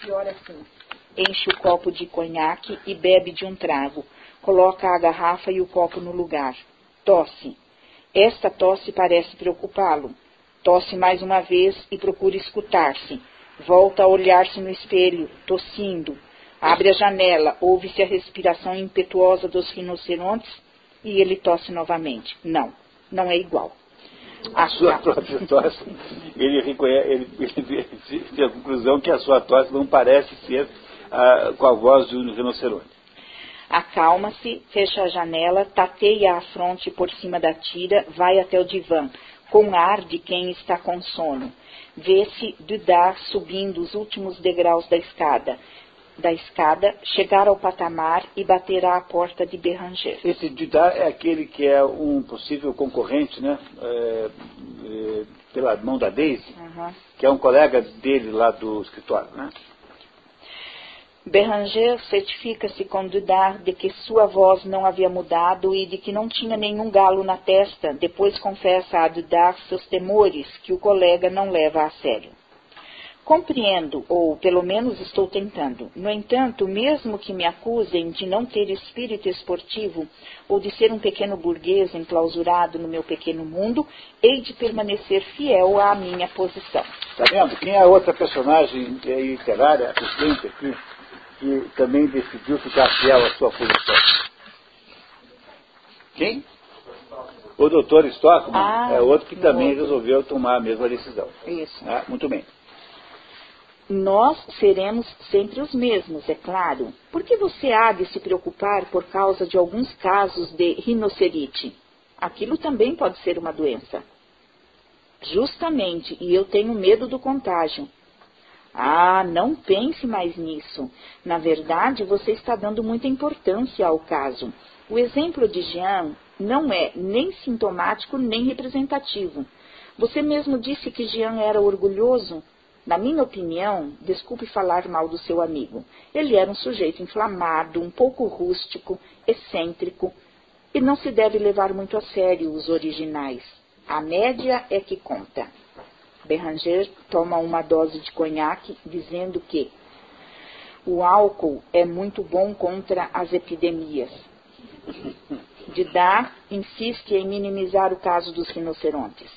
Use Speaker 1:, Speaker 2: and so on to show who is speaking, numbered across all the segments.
Speaker 1: Pior assim. Enche o copo de conhaque e bebe de um trago. Coloca a garrafa e o copo no lugar. Tosse. Esta tosse parece preocupá-lo. Tosse mais uma vez e procura escutar-se. Volta a olhar-se no espelho, tossindo. Abre a janela, ouve-se a respiração impetuosa dos rinocerontes e ele tosse novamente. Não, não é igual.
Speaker 2: A sua própria tosse, ele, reconhece, ele, ele, tem a conclusão que a sua tosse não parece ser ah, com a voz de um rinoceronte.
Speaker 1: Acalma-se, fecha a janela, tateia a fronte por cima da tira, vai até o divã, com ar de quem está com sono. Vê-se Dudar subindo os últimos degraus da escada da escada, chegar ao patamar e bater à porta de Beranger.
Speaker 2: Esse Dudar é aquele que é um possível concorrente, né? É, é, pela mão da Daisy, uhum. que é um colega dele lá do escritório, né?
Speaker 1: Beranger certifica-se com Dudar de que sua voz não havia mudado e de que não tinha nenhum galo na testa. Depois confessa a Dudar seus temores, que o colega não leva a sério. Compreendo, ou pelo menos estou tentando. No entanto, mesmo que me acusem de não ter espírito esportivo ou de ser um pequeno burguês enclausurado no meu pequeno mundo, hei de permanecer fiel à minha posição.
Speaker 2: Está vendo? Quem é a outra personagem literária, assistente aqui, que também decidiu ficar fiel à sua posição? Quem? O doutor Stockman ah, é outro que também outro. resolveu tomar a mesma decisão.
Speaker 1: Isso.
Speaker 2: Ah, muito bem.
Speaker 1: Nós seremos sempre os mesmos, é claro. Por que você há de se preocupar por causa de alguns casos de rinocerite? Aquilo também pode ser uma doença. Justamente, e eu tenho medo do contágio. Ah, não pense mais nisso. Na verdade, você está dando muita importância ao caso. O exemplo de Jean não é nem sintomático nem representativo. Você mesmo disse que Jean era orgulhoso. Na minha opinião, desculpe falar mal do seu amigo, ele era um sujeito inflamado, um pouco rústico, excêntrico, e não se deve levar muito a sério os originais. A média é que conta. Beranger toma uma dose de conhaque, dizendo que o álcool é muito bom contra as epidemias. Didá insiste em minimizar o caso dos rinocerontes.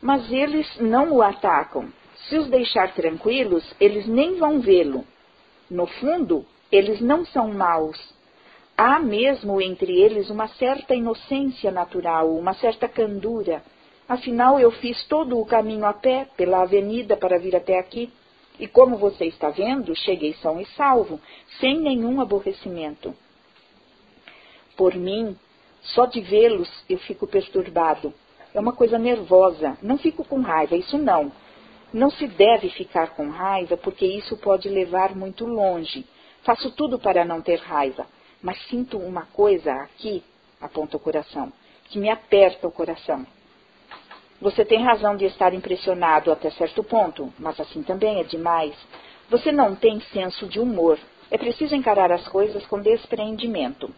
Speaker 1: Mas eles não o atacam, se os deixar tranquilos, eles nem vão vê-lo. No fundo, eles não são maus. Há mesmo entre eles uma certa inocência natural, uma certa candura. Afinal, eu fiz todo o caminho a pé, pela avenida, para vir até aqui. E como você está vendo, cheguei são e salvo, sem nenhum aborrecimento. Por mim, só de vê-los eu fico perturbado. É uma coisa nervosa. Não fico com raiva, isso não. Não se deve ficar com raiva, porque isso pode levar muito longe. Faço tudo para não ter raiva, mas sinto uma coisa aqui, aponta o coração, que me aperta o coração. Você tem razão de estar impressionado até certo ponto, mas assim também é demais. Você não tem senso de humor. É preciso encarar as coisas com despreendimento.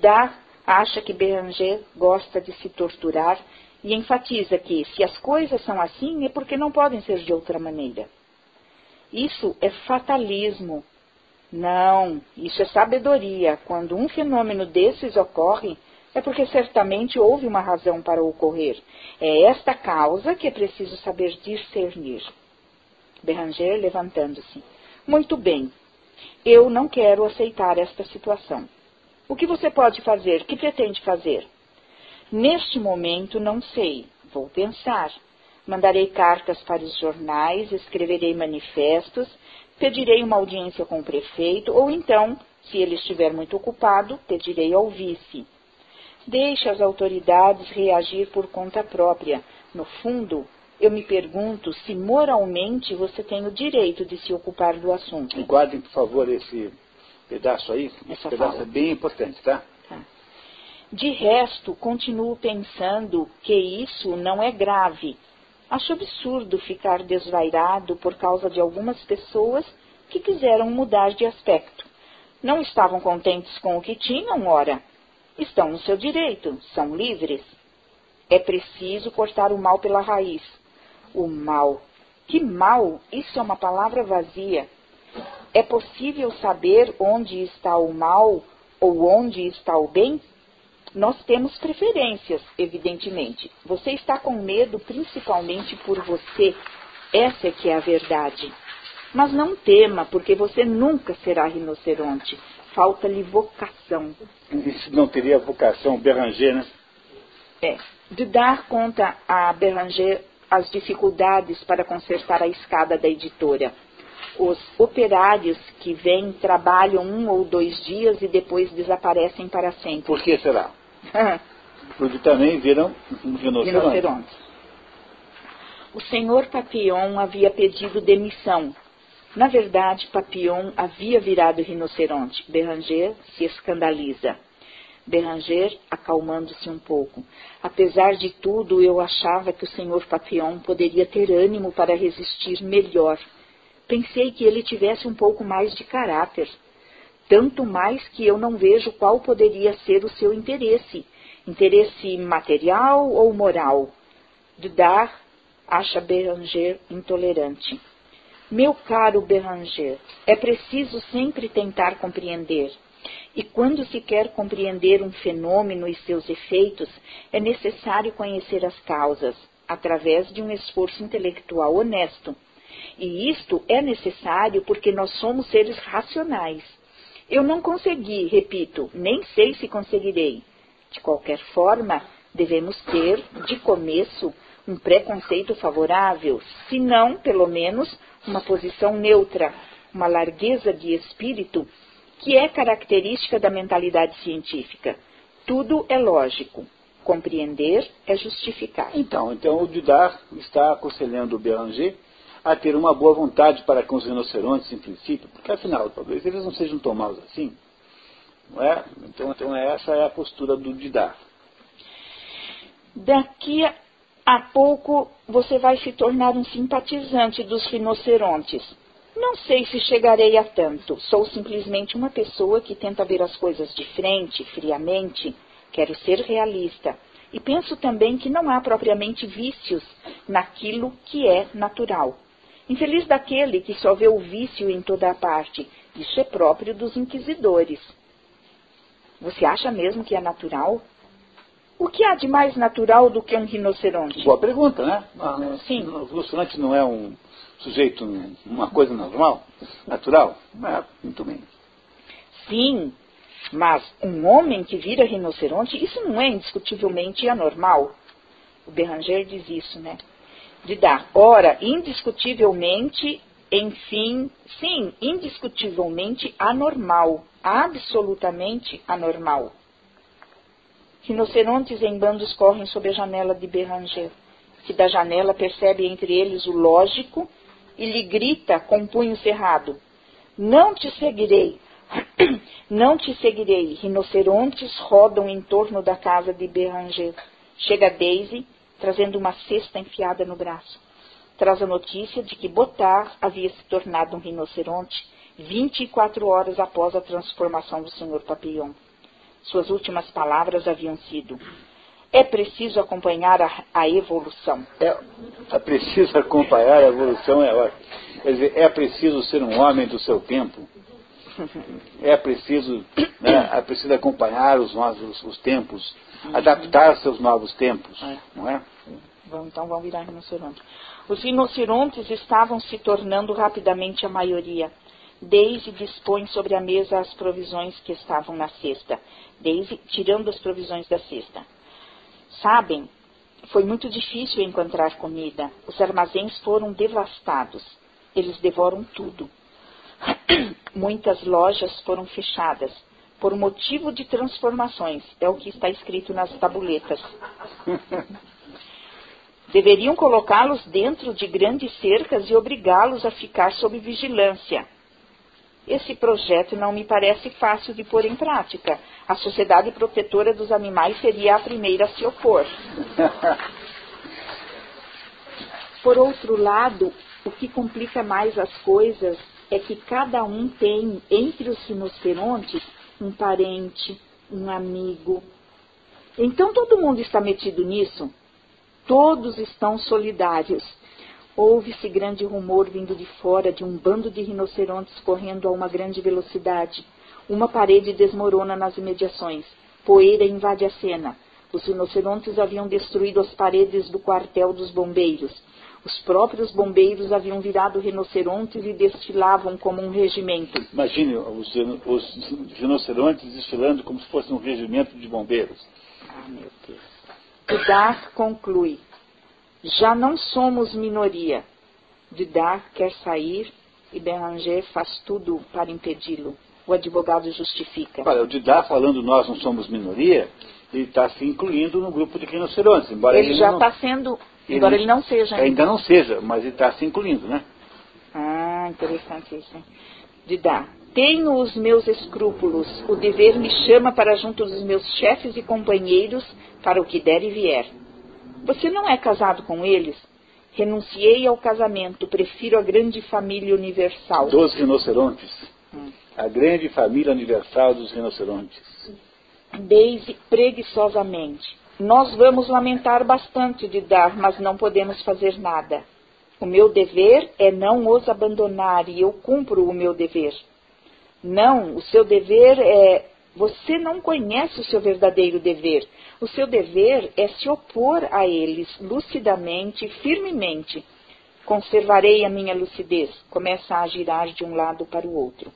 Speaker 1: Dar acha que Beranger gosta de se torturar e enfatiza que, se as coisas são assim, é porque não podem ser de outra maneira. Isso é fatalismo. Não, isso é sabedoria. Quando um fenômeno desses ocorre, é porque certamente houve uma razão para ocorrer. É esta causa que é preciso saber discernir. Beranger levantando-se. Muito bem. Eu não quero aceitar esta situação. O que você pode fazer? Que pretende fazer? Neste momento, não sei. Vou pensar. Mandarei cartas para os jornais, escreverei manifestos, pedirei uma audiência com o prefeito, ou então, se ele estiver muito ocupado, pedirei ao vice. Deixe as autoridades reagir por conta própria. No fundo, eu me pergunto se moralmente você tem o direito de se ocupar do assunto.
Speaker 2: Guardem, por favor, esse pedaço aí. Esse pedaço é bem importante, tá?
Speaker 1: De resto, continuo pensando que isso não é grave. Acho absurdo ficar desvairado por causa de algumas pessoas que quiseram mudar de aspecto. Não estavam contentes com o que tinham, ora. Estão no seu direito, são livres. É preciso cortar o mal pela raiz. O mal. Que mal! Isso é uma palavra vazia. É possível saber onde está o mal ou onde está o bem? Nós temos preferências, evidentemente. Você está com medo principalmente por você. Essa é que é a verdade. Mas não tema, porque você nunca será rinoceronte. Falta-lhe vocação.
Speaker 2: Isso não teria vocação, Beranger, né?
Speaker 1: É. De dar conta a Beranger as dificuldades para consertar a escada da editora. Os operários que vêm trabalham um ou dois dias e depois desaparecem para sempre.
Speaker 2: Por que será? Porque também viram rinocerontes. rinocerontes.
Speaker 1: O senhor Papillon havia pedido demissão. Na verdade, Papillon havia virado rinoceronte. Beranger se escandaliza. Beranger, acalmando-se um pouco. Apesar de tudo, eu achava que o senhor Papillon poderia ter ânimo para resistir melhor. Pensei que ele tivesse um pouco mais de caráter. Tanto mais que eu não vejo qual poderia ser o seu interesse. Interesse material ou moral? Dudar acha Beranger intolerante. Meu caro Beranger, é preciso sempre tentar compreender. E quando se quer compreender um fenômeno e seus efeitos, é necessário conhecer as causas, através de um esforço intelectual honesto. E isto é necessário porque nós somos seres racionais. Eu não consegui, repito, nem sei se conseguirei. De qualquer forma, devemos ter, de começo, um preconceito favorável, se não, pelo menos, uma posição neutra, uma largueza de espírito que é característica da mentalidade científica. Tudo é lógico. Compreender é justificar.
Speaker 2: Então, então o Dudar está aconselhando o Beranger a ter uma boa vontade para com os rinocerontes, em princípio, porque afinal, talvez eles não sejam tão maus assim. Não é? Então, então essa é a postura do Didar.
Speaker 1: Daqui a pouco você vai se tornar um simpatizante dos rinocerontes. Não sei se chegarei a tanto. Sou simplesmente uma pessoa que tenta ver as coisas de frente, friamente. Quero ser realista. E penso também que não há propriamente vícios naquilo que é natural. Infeliz daquele que só vê o vício em toda a parte. Isso é próprio dos inquisidores. Você acha mesmo que é natural? O que há de mais natural do que um rinoceronte?
Speaker 2: Boa pergunta, né?
Speaker 1: Ah, Sim.
Speaker 2: O rinoceronte não é um sujeito, uma coisa normal, natural? É, muito bem.
Speaker 1: Sim, mas um homem que vira rinoceronte, isso não é indiscutivelmente anormal. O Beranger diz isso, né? De dar. Ora, indiscutivelmente, enfim, sim, indiscutivelmente anormal, absolutamente anormal. Rinocerontes em bandos correm sob a janela de Beranger, que da janela percebe entre eles o lógico e lhe grita com punho cerrado: Não te seguirei, não te seguirei. Rinocerontes rodam em torno da casa de Beranger. Chega Daisy, trazendo uma cesta enfiada no braço. Traz a notícia de que Botar havia se tornado um rinoceronte 24 horas após a transformação do Sr. Papillon. Suas últimas palavras haviam sido: É preciso acompanhar a, a evolução.
Speaker 2: É, é, preciso acompanhar a evolução, é, quer dizer, é preciso ser um homem do seu tempo. É preciso, né, é preciso acompanhar os novos os tempos, adaptar-se aos novos tempos, é. não é?
Speaker 1: então vão virar rinocerontes. Os rinocerontes estavam se tornando rapidamente a maioria. Daisy dispõe sobre a mesa as provisões que estavam na cesta. Daisy tirando as provisões da cesta. Sabem, foi muito difícil encontrar comida. Os armazéns foram devastados. Eles devoram tudo. Muitas lojas foram fechadas por motivo de transformações. É o que está escrito nas tabuletas. Deveriam colocá-los dentro de grandes cercas e obrigá-los a ficar sob vigilância. Esse projeto não me parece fácil de pôr em prática. A Sociedade Protetora dos Animais seria a primeira a se opor. Por outro lado, o que complica mais as coisas é que cada um tem, entre os rinocerontes, um parente, um amigo. Então todo mundo está metido nisso? Todos estão solidários. Ouve-se grande rumor vindo de fora de um bando de rinocerontes correndo a uma grande velocidade. Uma parede desmorona nas imediações. Poeira invade a cena. Os rinocerontes haviam destruído as paredes do quartel dos bombeiros. Os próprios bombeiros haviam virado rinocerontes e desfilavam como um regimento.
Speaker 2: Imagine os, os rinocerontes desfilando como se fosse um regimento de bombeiros.
Speaker 1: Ah, meu Deus. Dudar conclui. Já não somos minoria. Dudar quer sair e Beranger faz tudo para impedi-lo. O advogado justifica.
Speaker 2: Olha, o Didar falando nós não somos minoria, ele está se incluindo no grupo de rinocerontes. Embora
Speaker 1: ele,
Speaker 2: ele
Speaker 1: já
Speaker 2: está
Speaker 1: sendo ele, Embora ele não seja
Speaker 2: ainda. Ainda não seja, mas ele está se incluindo, né?
Speaker 1: Ah, interessante isso. Didá, tenho os meus escrúpulos. O dever me chama para junto dos meus chefes e companheiros para o que der e vier. Você não é casado com eles? Renunciei ao casamento, prefiro a grande família universal.
Speaker 2: Dos rinocerontes. Hum. A grande família universal dos rinocerontes.
Speaker 1: Daisy preguiçosamente. Nós vamos lamentar bastante de dar, mas não podemos fazer nada. O meu dever é não os abandonar e eu cumpro o meu dever. Não, o seu dever é. Você não conhece o seu verdadeiro dever. O seu dever é se opor a eles lucidamente, firmemente. Conservarei a minha lucidez. Começa a girar de um lado para o outro.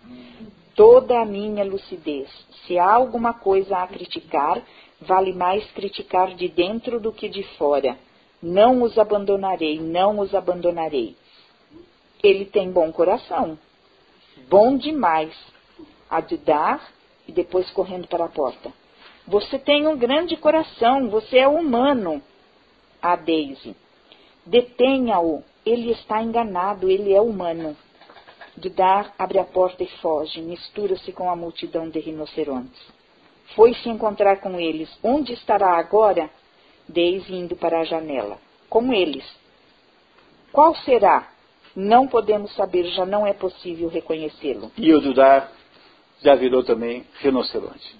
Speaker 1: Toda a minha lucidez. Se há alguma coisa a criticar, vale mais criticar de dentro do que de fora. Não os abandonarei, não os abandonarei. Ele tem bom coração. Bom demais. A de dar e depois correndo para a porta. Você tem um grande coração, você é humano. A Daisy. Detenha-o. Ele está enganado, ele é humano. De dar abre a porta e foge, mistura-se com a multidão de rinocerontes. Foi se encontrar com eles. Onde estará agora? Daisy indo para a janela. Com eles. Qual será? Não podemos saber, já não é possível reconhecê-lo.
Speaker 2: E o Dudar já virou também rinoceronte.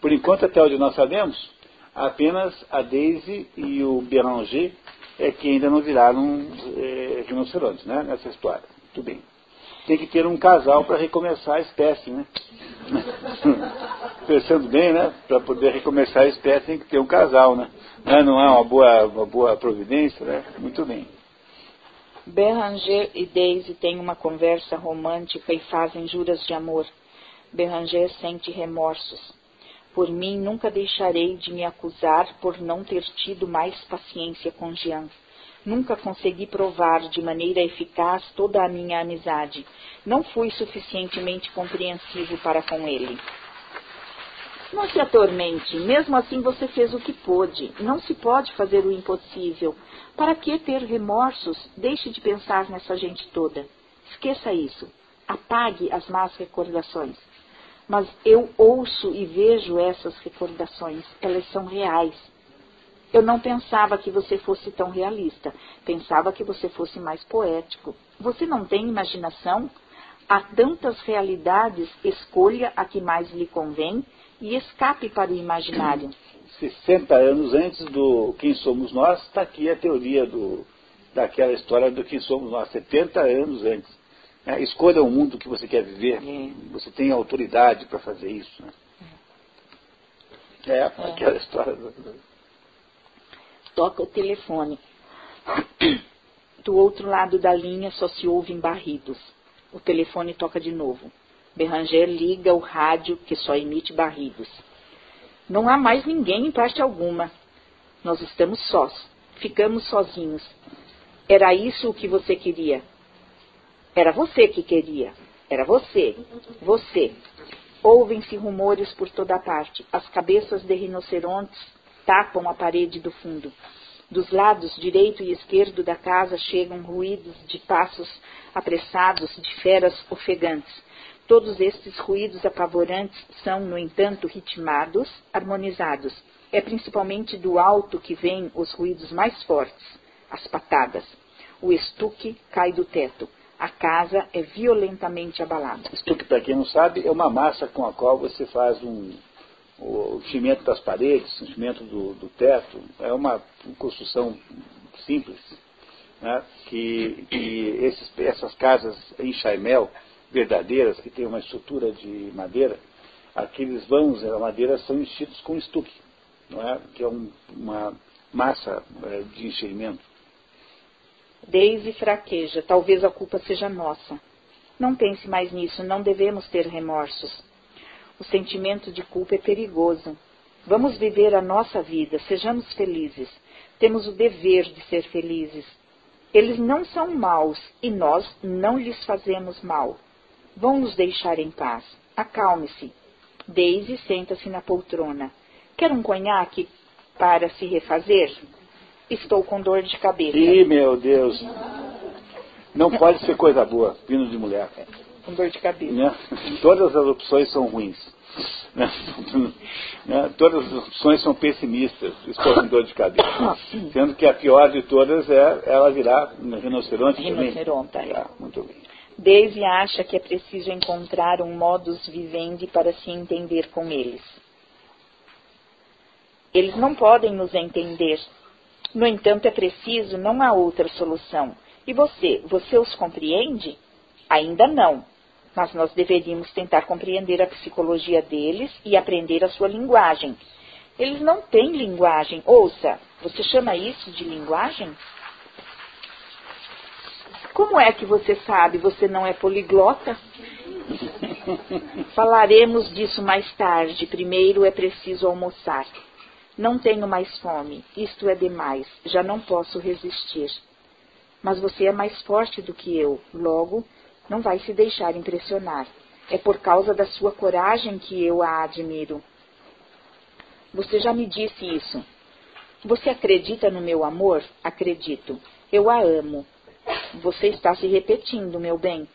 Speaker 2: Por enquanto, até onde nós sabemos, apenas a Daisy e o Beranger é que ainda não viraram é, rinocerontes, né, nessa história. Tudo bem. Tem que ter um casal para recomeçar a espécie, né? Pensando bem, né? Para poder recomeçar a espécie tem que ter um casal, né? Não é uma boa, uma boa providência, né? Muito bem.
Speaker 1: Beranger e Daisy têm uma conversa romântica e fazem juras de amor. Beranger sente remorsos. Por mim, nunca deixarei de me acusar por não ter tido mais paciência com Jean. Nunca consegui provar de maneira eficaz toda a minha amizade. Não fui suficientemente compreensivo para com ele. Não se atormente, mesmo assim você fez o que pôde. Não se pode fazer o impossível. Para que ter remorsos? Deixe de pensar nessa gente toda. Esqueça isso. Apague as más recordações. Mas eu ouço e vejo essas recordações. Elas são reais. Eu não pensava que você fosse tão realista. Pensava que você fosse mais poético. Você não tem imaginação? Há tantas realidades, escolha a que mais lhe convém e escape para o imaginário.
Speaker 2: 60 anos antes do Quem Somos Nós, está aqui a teoria do, daquela história do Quem Somos Nós, 70 anos antes. É, escolha o mundo que você quer viver. É. Você tem autoridade para fazer isso. Né? É, é, aquela história. Do,
Speaker 1: toca o telefone. Do outro lado da linha só se ouvem barridos. O telefone toca de novo. Beranger liga o rádio que só emite barridos. Não há mais ninguém em parte alguma. Nós estamos sós. Ficamos sozinhos. Era isso o que você queria. Era você que queria. Era você. Você. Ouvem-se rumores por toda parte. As cabeças de rinocerontes tapam a parede do fundo. Dos lados direito e esquerdo da casa chegam ruídos de passos apressados de feras ofegantes. Todos estes ruídos apavorantes são, no entanto, ritmados, harmonizados. É principalmente do alto que vêm os ruídos mais fortes, as patadas. O estuque cai do teto. A casa é violentamente abalada.
Speaker 2: Estuque, para quem não sabe, é uma massa com a qual você faz um, o cimento das paredes, o cimento do, do teto, é uma construção simples, né, que, que esses, essas casas em Chaimel, verdadeiras, que têm uma estrutura de madeira, aqueles vãos da madeira são enchidos com estuque, não é? que é um, uma massa é, de enchimento.
Speaker 1: Deise fraqueja, talvez a culpa seja nossa. Não pense mais nisso, não devemos ter remorsos. O sentimento de culpa é perigoso. Vamos viver a nossa vida, sejamos felizes. Temos o dever de ser felizes. Eles não são maus e nós não lhes fazemos mal. Vão nos deixar em paz. Acalme-se. Daisy senta-se na poltrona. Quer um conhaque para se refazer? Estou com dor de cabeça.
Speaker 2: Ih, meu Deus. Não pode ser coisa boa, vindo de mulher.
Speaker 1: Com dor de cabeça.
Speaker 2: Né? Todas as opções são ruins. Né? Né? Todas as opções são pessimistas, esposa com dor de cabeça. Sendo que a pior de todas é ela virar rinoceronte.
Speaker 1: Rinoceronte, é.
Speaker 2: Ah, muito bem.
Speaker 1: Daisy acha que é preciso encontrar um modus vivendi para se entender com eles. Eles não podem nos entender. No entanto, é preciso, não há outra solução. E você, você os compreende? Ainda não. Mas nós deveríamos tentar compreender a psicologia deles e aprender a sua linguagem. Eles não têm linguagem. Ouça, você chama isso de linguagem? Como é que você sabe? Você não é poliglota? Falaremos disso mais tarde. Primeiro é preciso almoçar. Não tenho mais fome. Isto é demais. Já não posso resistir. Mas você é mais forte do que eu. Logo, não vai se deixar impressionar. É por causa da sua coragem que eu a admiro. Você já me disse isso. Você acredita no meu amor? Acredito. Eu a amo. Você está se repetindo, meu bem.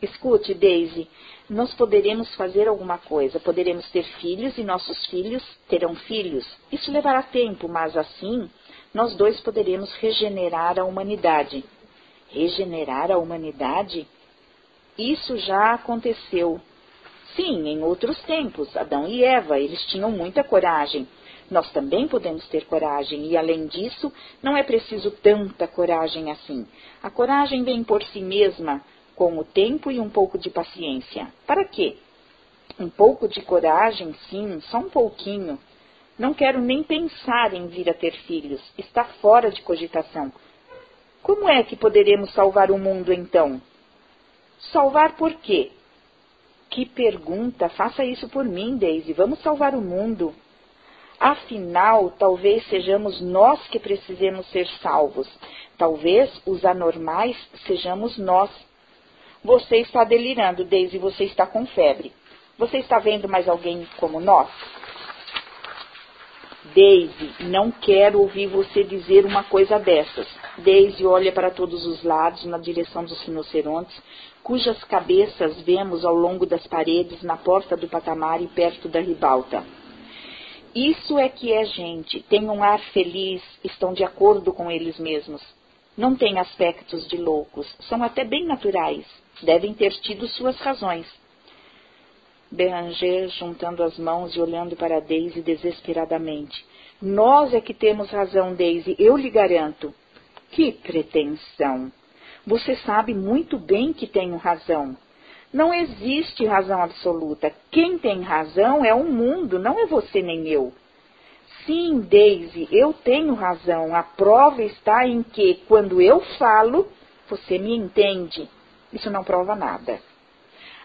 Speaker 1: Escute, Daisy, nós poderemos fazer alguma coisa. Poderemos ter filhos e nossos filhos terão filhos. Isso levará tempo, mas assim nós dois poderemos regenerar a humanidade. Regenerar a humanidade? Isso já aconteceu. Sim, em outros tempos, Adão e Eva, eles tinham muita coragem. Nós também podemos ter coragem, e além disso, não é preciso tanta coragem assim. A coragem vem por si mesma, com o tempo e um pouco de paciência. Para quê? Um pouco de coragem, sim, só um pouquinho. Não quero nem pensar em vir a ter filhos. Está fora de cogitação. Como é que poderemos salvar o mundo então? Salvar por quê? Que pergunta! Faça isso por mim, Daisy. Vamos salvar o mundo. Afinal, talvez sejamos nós que precisemos ser salvos. Talvez os anormais sejamos nós. Você está delirando, Daisy, você está com febre. Você está vendo mais alguém como nós? Daisy, não quero ouvir você dizer uma coisa dessas. Daisy olha para todos os lados na direção dos rinocerontes, cujas cabeças vemos ao longo das paredes, na porta do patamar e perto da ribalta. Isso é que é gente, tem um ar feliz, estão de acordo com eles mesmos. Não têm aspectos de loucos, são até bem naturais, devem ter tido suas razões. Beranger juntando as mãos e olhando para Daisy desesperadamente. Nós é que temos razão, Daisy, eu lhe garanto. Que pretensão! Você sabe muito bem que tenho razão. Não existe razão absoluta. Quem tem razão é o mundo, não é você nem eu. Sim, Daisy, eu tenho razão. A prova está em que, quando eu falo, você me entende. Isso não prova nada.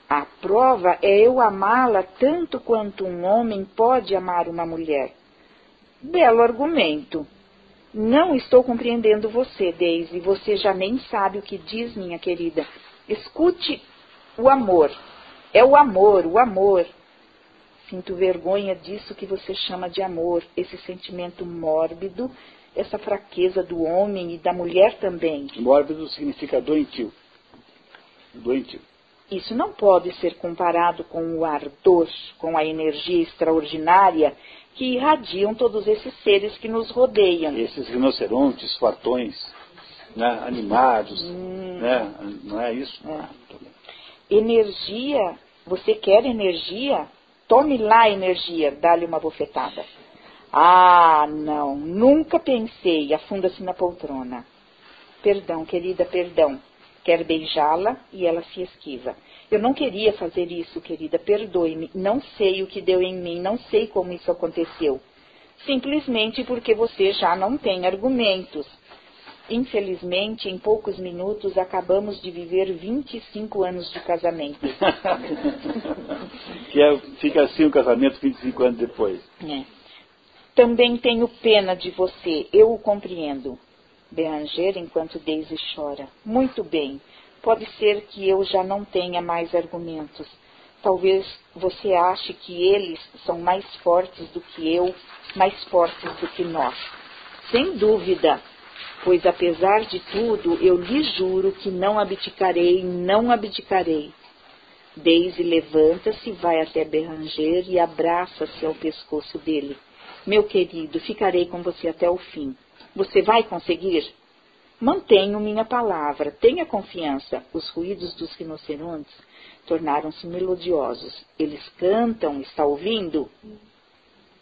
Speaker 1: A prova é eu amá-la tanto quanto um homem pode amar uma mulher. Belo argumento. Não estou compreendendo você, Daisy. Você já nem sabe o que diz, minha querida. Escute o amor. É o amor, o amor. Sinto vergonha disso que você chama de amor, esse sentimento mórbido, essa fraqueza do homem e da mulher também.
Speaker 2: Mórbido significa doentio. Doentio.
Speaker 1: Isso não pode ser comparado com o ardor, com a energia extraordinária que irradiam todos esses seres que nos rodeiam.
Speaker 2: Esses rinocerontes, fatões, né, animados, hum. né, não é isso? É.
Speaker 1: Energia, você quer energia? Tome lá energia, dá-lhe uma bofetada. Ah, não, nunca pensei, afunda-se na poltrona. Perdão, querida, perdão. Quer beijá-la e ela se esquiva. Eu não queria fazer isso, querida, perdoe-me. Não sei o que deu em mim, não sei como isso aconteceu. Simplesmente porque você já não tem argumentos. Infelizmente, em poucos minutos, acabamos de viver 25 anos de casamento.
Speaker 2: que é, fica assim o casamento 25 anos depois.
Speaker 1: É. Também tenho pena de você, eu o compreendo. Beranger enquanto Daisy chora. Muito bem. Pode ser que eu já não tenha mais argumentos. Talvez você ache que eles são mais fortes do que eu, mais fortes do que nós. Sem dúvida, pois apesar de tudo, eu lhe juro que não abdicarei, não abdicarei. Daisy levanta-se, vai até Beranger e abraça-se ao pescoço dele. Meu querido, ficarei com você até o fim. Você vai conseguir? Mantenho minha palavra, tenha confiança. Os ruídos dos rinocerontes tornaram-se melodiosos. Eles cantam, está ouvindo?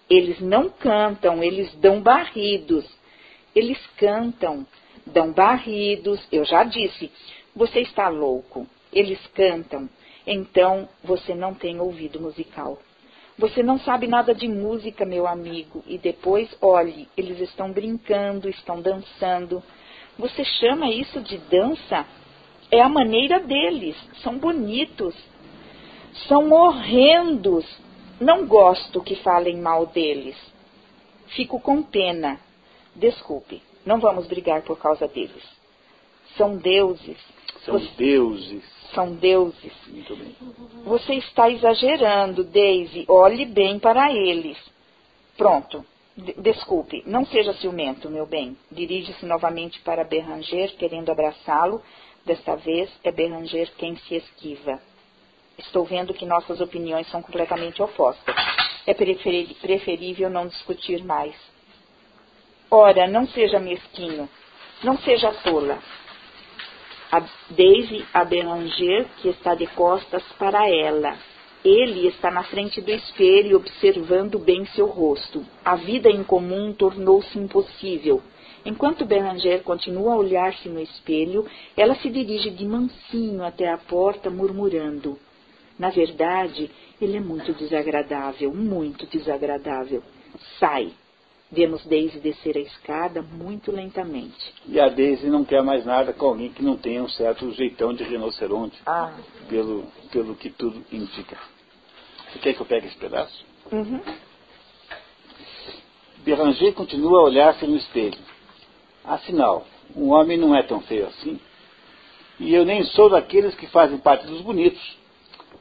Speaker 1: Eles não cantam, eles dão barridos. Eles cantam, dão barridos. Eu já disse, você está louco. Eles cantam. Então você não tem ouvido musical. Você não sabe nada de música, meu amigo. E depois, olhe, eles estão brincando, estão dançando. Você chama isso de dança? É a maneira deles. São bonitos. São horrendos. Não gosto que falem mal deles. Fico com pena. Desculpe, não vamos brigar por causa deles. São deuses.
Speaker 2: São Você... deuses
Speaker 1: são deuses. Você está exagerando, Daisy. Olhe bem para eles. Pronto. Desculpe, não seja ciumento, meu bem. Dirige-se novamente para Berranger, querendo abraçá-lo. Desta vez é Berranger quem se esquiva. Estou vendo que nossas opiniões são completamente opostas. É preferível não discutir mais. Ora, não seja mesquinho. Não seja tola a Daisy a Beranger, que está de costas para ela. Ele está na frente do espelho, observando bem seu rosto. A vida em comum tornou-se impossível. Enquanto Beranger continua a olhar-se no espelho, ela se dirige de mansinho até a porta, murmurando. Na verdade, ele é muito desagradável, muito desagradável. Sai. Vemos Daisy descer a escada muito lentamente.
Speaker 2: E a Daisy não quer mais nada com alguém que não tenha um certo jeitão de rinoceronte, ah. pelo, pelo que tudo indica. Você quer que eu pegue esse pedaço? Uhum. Beranger continua a olhar-se no espelho. Afinal, um homem não é tão feio assim. E eu nem sou daqueles que fazem parte dos bonitos.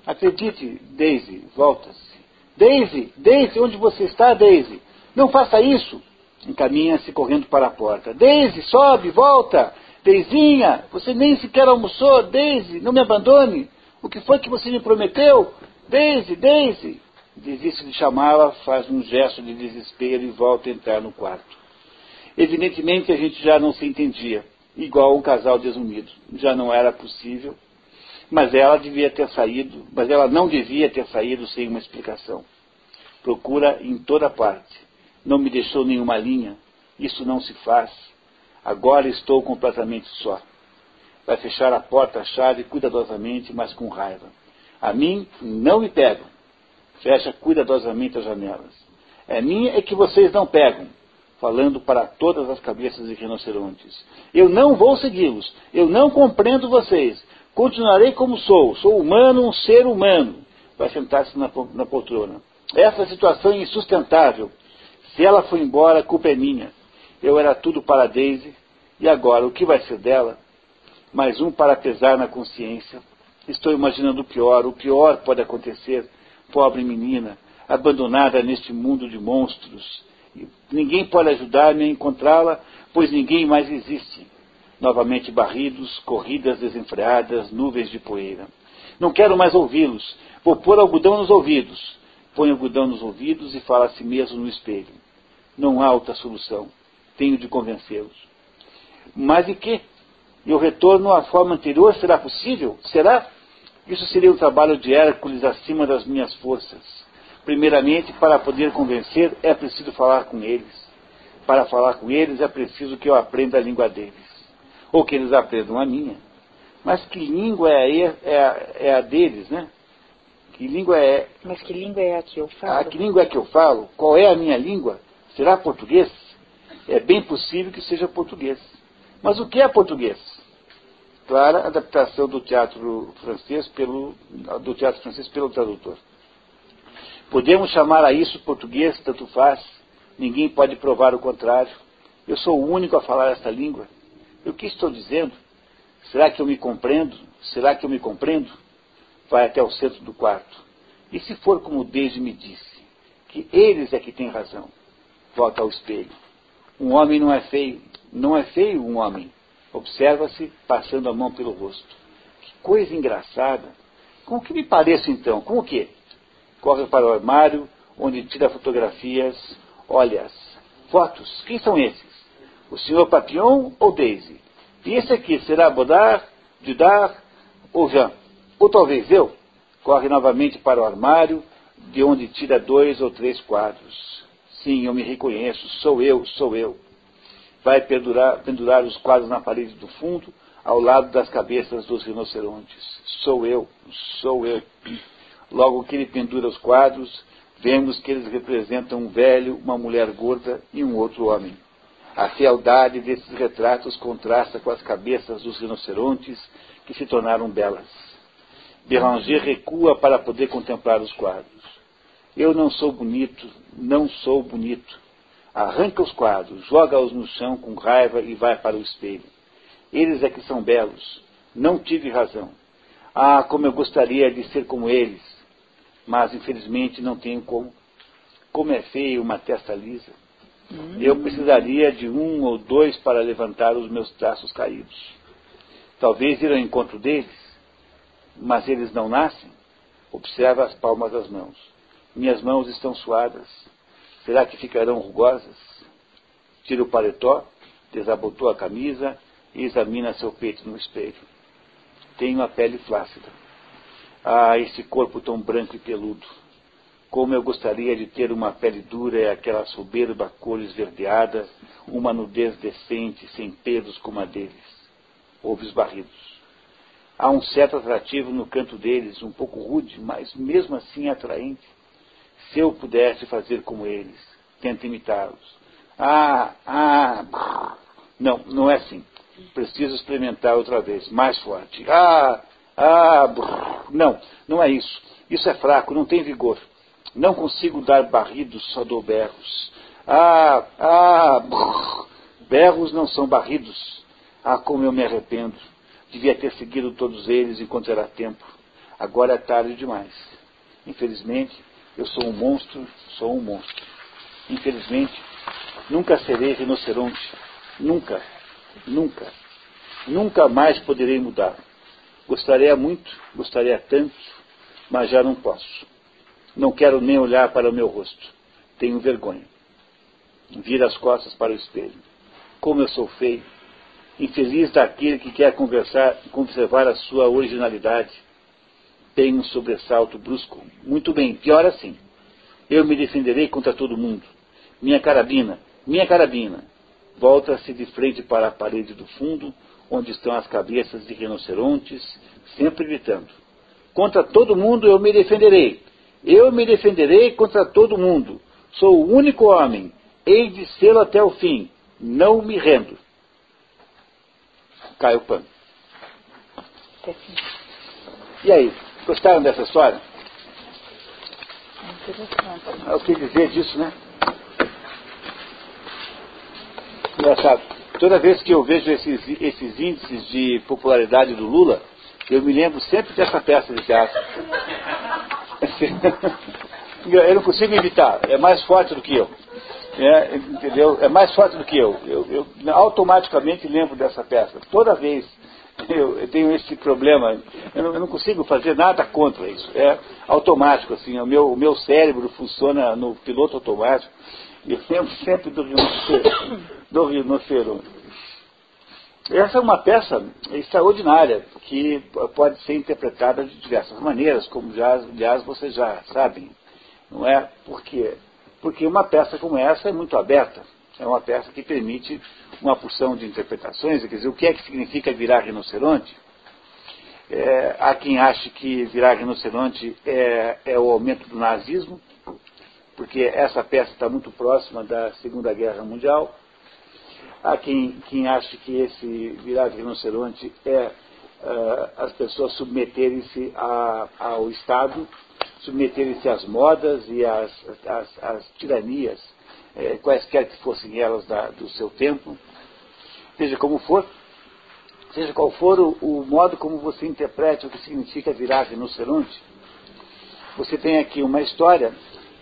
Speaker 2: Acredite, Daisy, volta-se. Daisy, Daisy, onde você está, Daisy? Não faça isso. Encaminha-se correndo para a porta. Daisy, sobe, volta. Deizinha, você nem sequer almoçou. Daisy, não me abandone. O que foi que você me prometeu? Daisy, Daisy. Desiste de chamá-la, faz um gesto de desespero e volta a entrar no quarto. Evidentemente a gente já não se entendia, igual um casal desunido. Já não era possível. Mas ela devia ter saído, mas ela não devia ter saído sem uma explicação. Procura em toda parte não me deixou nenhuma linha. Isso não se faz. Agora estou completamente só. Vai fechar a porta a chave cuidadosamente, mas com raiva. A mim não me pegam. Fecha cuidadosamente as janelas. É minha é que vocês não pegam. Falando para todas as cabeças de rinocerontes. Eu não vou segui-los. Eu não compreendo vocês. Continuarei como sou. Sou humano, um ser humano. Vai sentar-se na, na poltrona. Essa situação é insustentável. Se ela foi embora, a culpa é minha. Eu era tudo para Daisy, e agora o que vai ser dela? Mais um para pesar na consciência. Estou imaginando o pior. O pior pode acontecer. Pobre menina, abandonada neste mundo de monstros. Ninguém pode ajudar-me a encontrá-la, pois ninguém mais existe. Novamente barridos, corridas desenfreadas, nuvens de poeira. Não quero mais ouvi-los. Vou pôr algodão nos ouvidos põe algodão nos ouvidos e fala a si mesmo no espelho. Não há outra solução. Tenho de convencê-los. Mas e que? E o retorno à forma anterior será possível? Será? Isso seria um trabalho de Hércules acima das minhas forças. Primeiramente, para poder convencer, é preciso falar com eles. Para falar com eles, é preciso que eu aprenda a língua deles. ou que eles aprendam a minha. Mas que língua é a, é a, é a deles, né? Que língua é.
Speaker 1: Mas que língua é a que eu falo? Ah,
Speaker 2: que língua é que eu falo? Qual é a minha língua? Será português? É bem possível que seja português. Mas o que é português? Clara adaptação do teatro francês pelo do teatro francês pelo tradutor. Podemos chamar a isso português, tanto faz. Ninguém pode provar o contrário. Eu sou o único a falar esta língua. E o que estou dizendo? Será que eu me compreendo? Será que eu me compreendo? Vai até o centro do quarto. E se for como Deise me disse, que eles é que têm razão, volta ao espelho. Um homem não é feio. Não é feio um homem. Observa-se passando a mão pelo rosto. Que coisa engraçada. Com que me pareço então? Com o quê? Corre para o armário, onde tira fotografias. Olha-as. Fotos. Quem são esses? O senhor Papillon ou Daisy? E esse aqui será Bodar, Dudar ou Jean? Ou talvez eu? Corre novamente para o armário, de onde tira dois ou três quadros. Sim, eu me reconheço, sou eu, sou eu. Vai pendurar, pendurar os quadros na parede do fundo, ao lado das cabeças dos rinocerontes. Sou eu, sou eu. Logo que ele pendura os quadros, vemos que eles representam um velho, uma mulher gorda e um outro homem. A fealdade desses retratos contrasta com as cabeças dos rinocerontes que se tornaram belas. Beranger recua para poder contemplar os quadros. Eu não sou bonito, não sou bonito. Arranca os quadros, joga-os no chão com raiva e vai para o espelho. Eles é que são belos. Não tive razão. Ah, como eu gostaria de ser como eles. Mas, infelizmente, não tenho como. Como é feio uma testa lisa. Hum. Eu precisaria de um ou dois para levantar os meus traços caídos. Talvez ir ao encontro deles, mas eles não nascem. Observa as palmas das mãos. Minhas mãos estão suadas. Será que ficarão rugosas? Tira o paletó, desabotou a camisa e examina seu peito no espelho. Tenho a pele flácida. Ah, esse corpo tão branco e peludo. Como eu gostaria de ter uma pele dura e aquela soberba cor esverdeada, uma nudez decente, sem pelos como a deles. Ovos barridos. Há um certo atrativo no canto deles, um pouco rude, mas mesmo assim atraente. Se eu pudesse fazer como eles, tento imitá-los. Ah, ah, não, não é assim. Preciso experimentar outra vez, mais forte. Ah, ah, não, não é isso. Isso é fraco, não tem vigor. Não consigo dar barridos, só dou berros. Ah, ah, berros não são barridos. Ah, como eu me arrependo. Devia ter seguido todos eles enquanto era tempo. Agora é tarde demais. Infelizmente, eu sou um monstro, sou um monstro. Infelizmente, nunca serei rinoceronte. Nunca, nunca, nunca mais poderei mudar. Gostaria muito, gostaria tanto, mas já não posso. Não quero nem olhar para o meu rosto. Tenho vergonha. Vira as costas para o espelho. Como eu sou feio. Infeliz daquele que quer conversar, conservar a sua originalidade tem um sobressalto brusco. Muito bem, pior assim. Eu me defenderei contra todo mundo. Minha carabina, minha carabina. Volta-se de frente para a parede do fundo, onde estão as cabeças de rinocerontes, sempre gritando. Contra todo mundo eu me defenderei. Eu me defenderei contra todo mundo. Sou o único homem. Hei de ser até o fim. Não me rendo. Cai o pano. E aí? Gostaram dessa história? É o que dizer disso, né? Engraçado. Toda vez que eu vejo esses, esses índices de popularidade do Lula, eu me lembro sempre dessa peça de teatro. Eu não consigo evitar, é mais forte do que eu. É, entendeu? É mais forte do que eu. eu. Eu automaticamente lembro dessa peça. Toda vez eu, eu tenho esse problema. Eu não, eu não, consigo fazer nada contra isso. É automático, assim. O meu, o meu cérebro funciona no piloto automático. E eu lembro sempre do rinoceronte. Do rinoceronte. Essa é uma peça extraordinária, que pode ser interpretada de diversas maneiras, como já, aliás, vocês já sabem. Não é? Por quê? Porque uma peça como essa é muito aberta. É uma peça que permite uma porção de interpretações. Quer dizer, o que é que significa virar rinoceronte? É, há quem ache que virar rinoceronte é, é o aumento do nazismo, porque essa peça está muito próxima da Segunda Guerra Mundial. Há quem, quem ache que esse virar rinoceronte é uh, as pessoas submeterem-se ao Estado, submeterem-se às modas e às, às, às tiranias, eh, quaisquer que fossem elas da, do seu tempo. Seja como for, seja qual for o, o modo como você interprete o que significa virar rinoceronte, você tem aqui uma história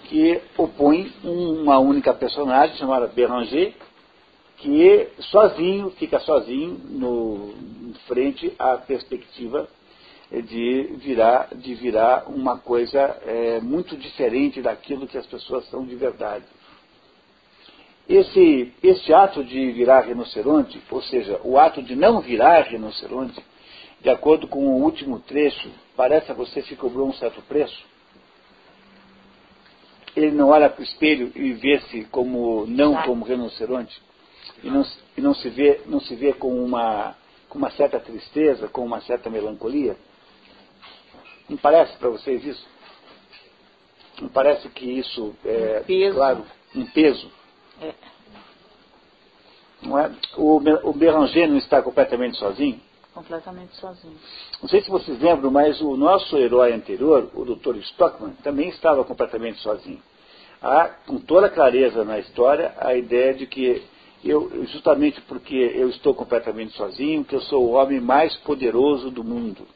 Speaker 2: que opõe uma única personagem chamada Béranger, que sozinho, fica sozinho no, frente à perspectiva de virar, de virar uma coisa é, muito diferente daquilo que as pessoas são de verdade. Esse, esse ato de virar rinoceronte, ou seja, o ato de não virar rinoceronte, de acordo com o último trecho, parece a você que cobrou um certo preço? Ele não olha para o espelho e vê-se como não como rinoceronte? E não, e não se vê, não se vê com uma, com uma certa tristeza, com uma certa melancolia? Não parece para vocês isso? Não parece que isso é, um claro, um peso? Não é? O, o Beranger não está completamente sozinho?
Speaker 1: Completamente sozinho.
Speaker 2: Não sei se vocês lembram, mas o nosso herói anterior, o Dr. Stockman, também estava completamente sozinho. Há, com toda clareza na história, a ideia de que eu, justamente porque eu estou completamente sozinho, que eu sou o homem mais poderoso do mundo.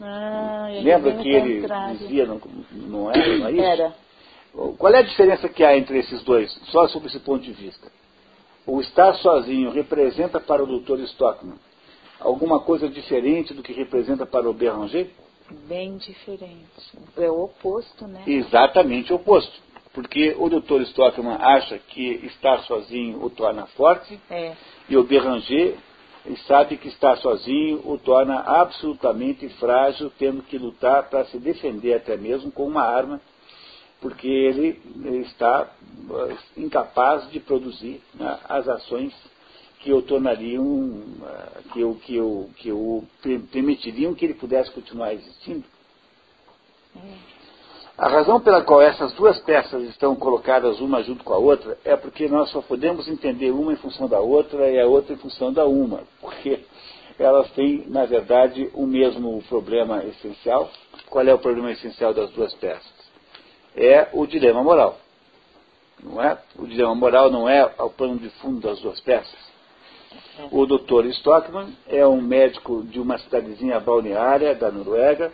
Speaker 1: Ah,
Speaker 2: Lembra que ele dizia, não, não, é, não é isso?
Speaker 1: Era.
Speaker 2: Qual é a diferença que há entre esses dois, só sob esse ponto de vista? O estar sozinho representa para o Dr. Stockman alguma coisa diferente do que representa para o Beranger?
Speaker 1: Bem diferente. É o oposto, né?
Speaker 2: Exatamente o oposto. Porque o Dr. Stockman acha que estar sozinho o torna forte
Speaker 1: é.
Speaker 2: e o Beranger sabe que estar sozinho o torna absolutamente frágil, tendo que lutar para se defender até mesmo com uma arma porque ele está eh, incapaz de produzir né, as ações que o tornariam, eh, que o, que o, que o permitiriam que ele pudesse continuar existindo. A razão pela qual essas duas peças estão colocadas uma junto com a outra é porque nós só podemos entender uma em função da outra e a outra em função da uma, porque elas têm, na verdade, o mesmo problema essencial. Qual é o problema essencial das duas peças? É o dilema moral. Não é? O dilema moral não é o pano de fundo das duas peças. O Dr. Stockman é um médico de uma cidadezinha balneária da Noruega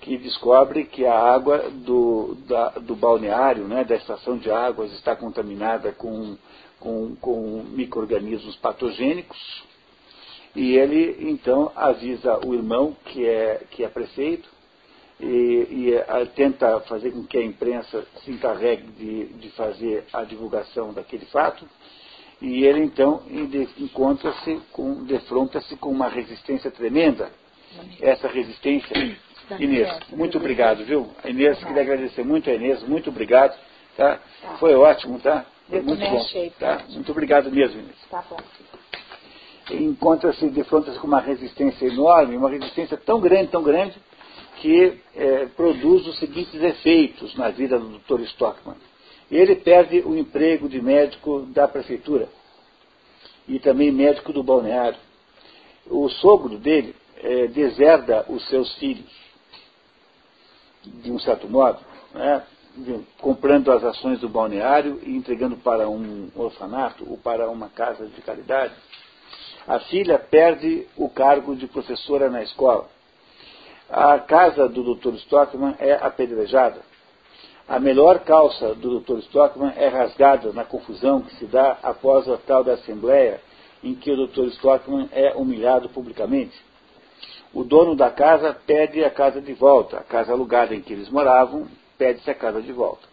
Speaker 2: que descobre que a água do, da, do balneário, né, da estação de águas, está contaminada com, com, com micro-organismos patogênicos. E ele, então, avisa o irmão, que é, que é prefeito, e, e a, tenta fazer com que a imprensa se encarregue de, de fazer a divulgação daquele fato. E ele então encontra-se com, defronta-se com uma resistência tremenda. Essa resistência. Inês, muito obrigado, viu? A Inês, queria agradecer muito a Inês, muito obrigado. Tá? tá. Foi ótimo, tá?
Speaker 1: Foi
Speaker 2: muito
Speaker 1: bom.
Speaker 2: Tá? Muito obrigado mesmo, Inês.
Speaker 1: Tá bom.
Speaker 2: Encontra-se, defronta-se com uma resistência enorme, uma resistência tão grande, tão grande, que é, produz os seguintes efeitos na vida do Dr. Stockman. Ele perde o emprego de médico da prefeitura e também médico do balneário. O sogro dele é, deserda os seus filhos, de um certo modo, né, comprando as ações do balneário e entregando para um orfanato ou para uma casa de caridade. A filha perde o cargo de professora na escola a casa do Dr. Stockman é apedrejada. A melhor calça do Dr. Stockman é rasgada na confusão que se dá após a tal da Assembleia, em que o Dr. Stockman é humilhado publicamente. O dono da casa pede a casa de volta, a casa alugada em que eles moravam, pede-se a casa de volta.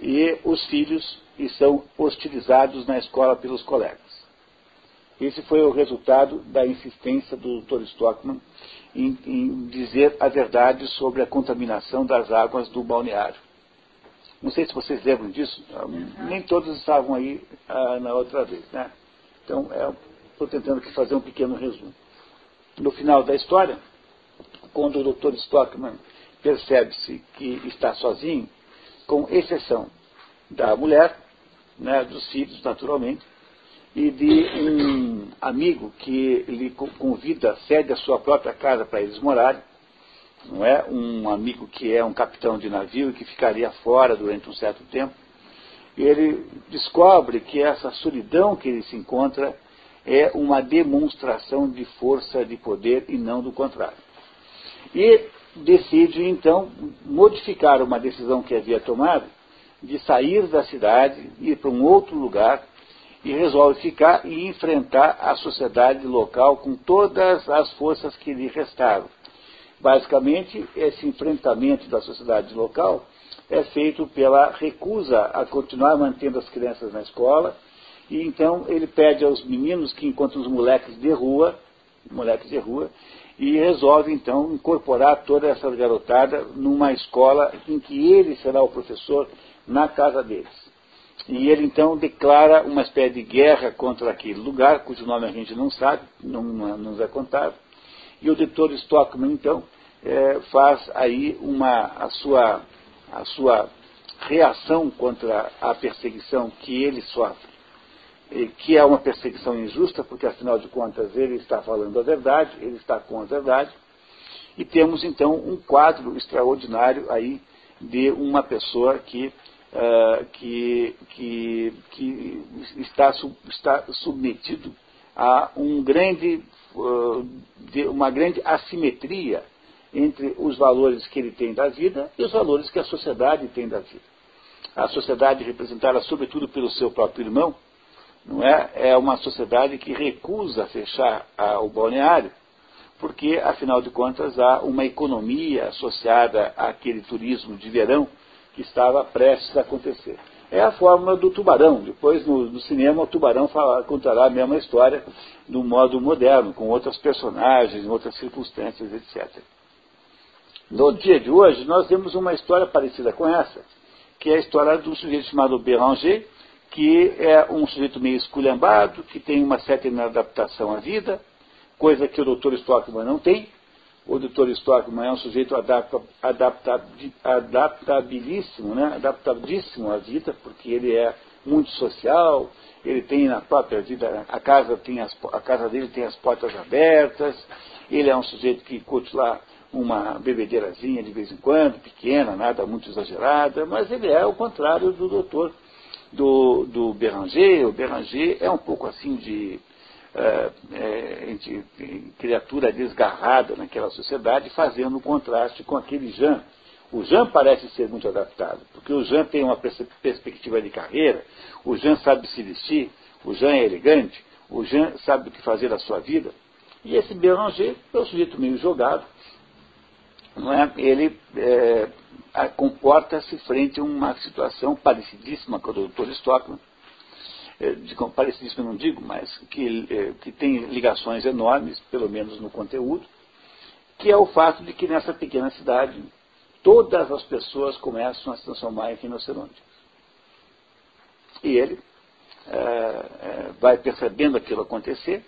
Speaker 2: E os filhos e são hostilizados na escola pelos colegas. Esse foi o resultado da insistência do Dr. Stockman em, em dizer a verdade sobre a contaminação das águas do balneário. Não sei se vocês lembram disso, nem todos estavam aí ah, na outra vez. Né? Então, estou é, tentando aqui fazer um pequeno resumo. No final da história, quando o Dr. Stockman percebe-se que está sozinho, com exceção da mulher, né, dos filhos, naturalmente, e de um amigo que lhe convida, cede a sua própria casa para eles morarem, não é? Um amigo que é um capitão de navio e que ficaria fora durante um certo tempo. E ele descobre que essa solidão que ele se encontra é uma demonstração de força, de poder e não do contrário. E decide então modificar uma decisão que havia tomado de sair da cidade, ir para um outro lugar e resolve ficar e enfrentar a sociedade local com todas as forças que lhe restaram. Basicamente, esse enfrentamento da sociedade local é feito pela recusa a continuar mantendo as crianças na escola, e então ele pede aos meninos que encontram os moleques de rua, moleques de rua, e resolve então incorporar toda essa garotada numa escola em que ele será o professor na casa deles. E ele então declara uma espécie de guerra contra aquele lugar, cujo nome a gente não sabe, não, não nos é contado. E o doutor Stockman, então, é, faz aí uma, a, sua, a sua reação contra a perseguição que ele sofre, que é uma perseguição injusta, porque afinal de contas ele está falando a verdade, ele está com a verdade. E temos então um quadro extraordinário aí de uma pessoa que uh, que, que, que está, sub, está, submetido a um grande, uh, uma grande assimetria entre os valores que ele tem da vida e os valores que a sociedade tem da vida. A sociedade representada sobretudo pelo seu próprio irmão, não é? É uma sociedade que recusa fechar a, o balneário, porque, afinal de contas, há uma economia associada àquele turismo de verão que estava prestes a acontecer. É a fórmula do tubarão. Depois, no, no cinema, o tubarão fala, contará a mesma história de um modo moderno, com outros personagens, outras circunstâncias, etc. No dia de hoje, nós temos uma história parecida com essa, que é a história de um sujeito chamado Béranger, que é um sujeito meio esculhambado, que tem uma certa inadaptação à vida, coisa que o Dr. Stockman não tem, o Dr. Stockman é um sujeito adapta, adapta, adaptabilíssimo, né? adaptadíssimo à vida, porque ele é muito social, ele tem na própria vida, a casa, tem as, a casa dele tem as portas abertas, ele é um sujeito que curte lá uma bebedeirazinha de vez em quando, pequena, nada muito exagerada, mas ele é o contrário do doutor, do, do Beranger. O Beranger é um pouco assim de é, é, criatura desgarrada naquela sociedade, fazendo um contraste com aquele Jean. O Jean parece ser muito adaptado, porque o Jean tem uma perspectiva de carreira, o Jean sabe se vestir, o Jean é elegante, o Jean sabe o que fazer da sua vida. E esse Béranger é um sujeito meio jogado, não é? ele é, comporta-se frente a uma situação parecidíssima com o Dr. Stockman, parecidíssimo eu não digo, mas que, é, que tem ligações enormes, pelo menos no conteúdo, que é o fato de que nessa pequena cidade todas as pessoas começam a se transformar em rinoceronte. E ele é, é, vai percebendo aquilo acontecer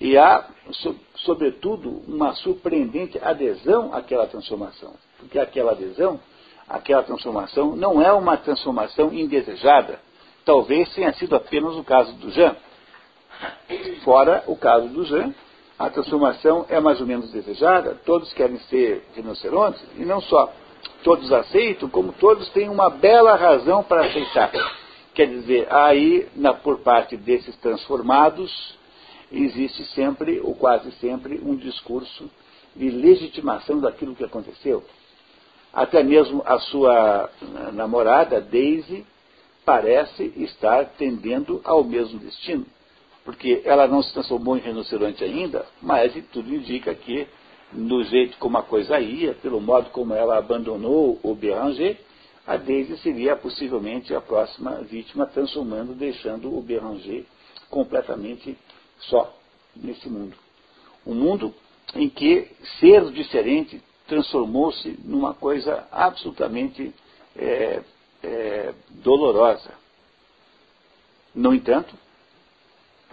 Speaker 2: e há, so, sobretudo, uma surpreendente adesão àquela transformação. Porque aquela adesão, aquela transformação, não é uma transformação indesejada, Talvez tenha sido apenas o caso do Jean. Fora o caso do Jean, a transformação é mais ou menos desejada, todos querem ser rinocerontes, e não só todos aceitam, como todos têm uma bela razão para aceitar. Quer dizer, aí, na, por parte desses transformados, existe sempre, ou quase sempre, um discurso de legitimação daquilo que aconteceu. Até mesmo a sua namorada, Daisy, parece estar tendendo ao mesmo destino. Porque ela não se transformou em rinoceronte ainda, mas tudo indica que, no jeito como a coisa ia, pelo modo como ela abandonou o Béranger, a Daisy seria possivelmente a próxima vítima, transformando, deixando o Béranger completamente só nesse mundo. Um mundo em que ser diferente transformou-se numa coisa absolutamente é, é, dolorosa. No entanto,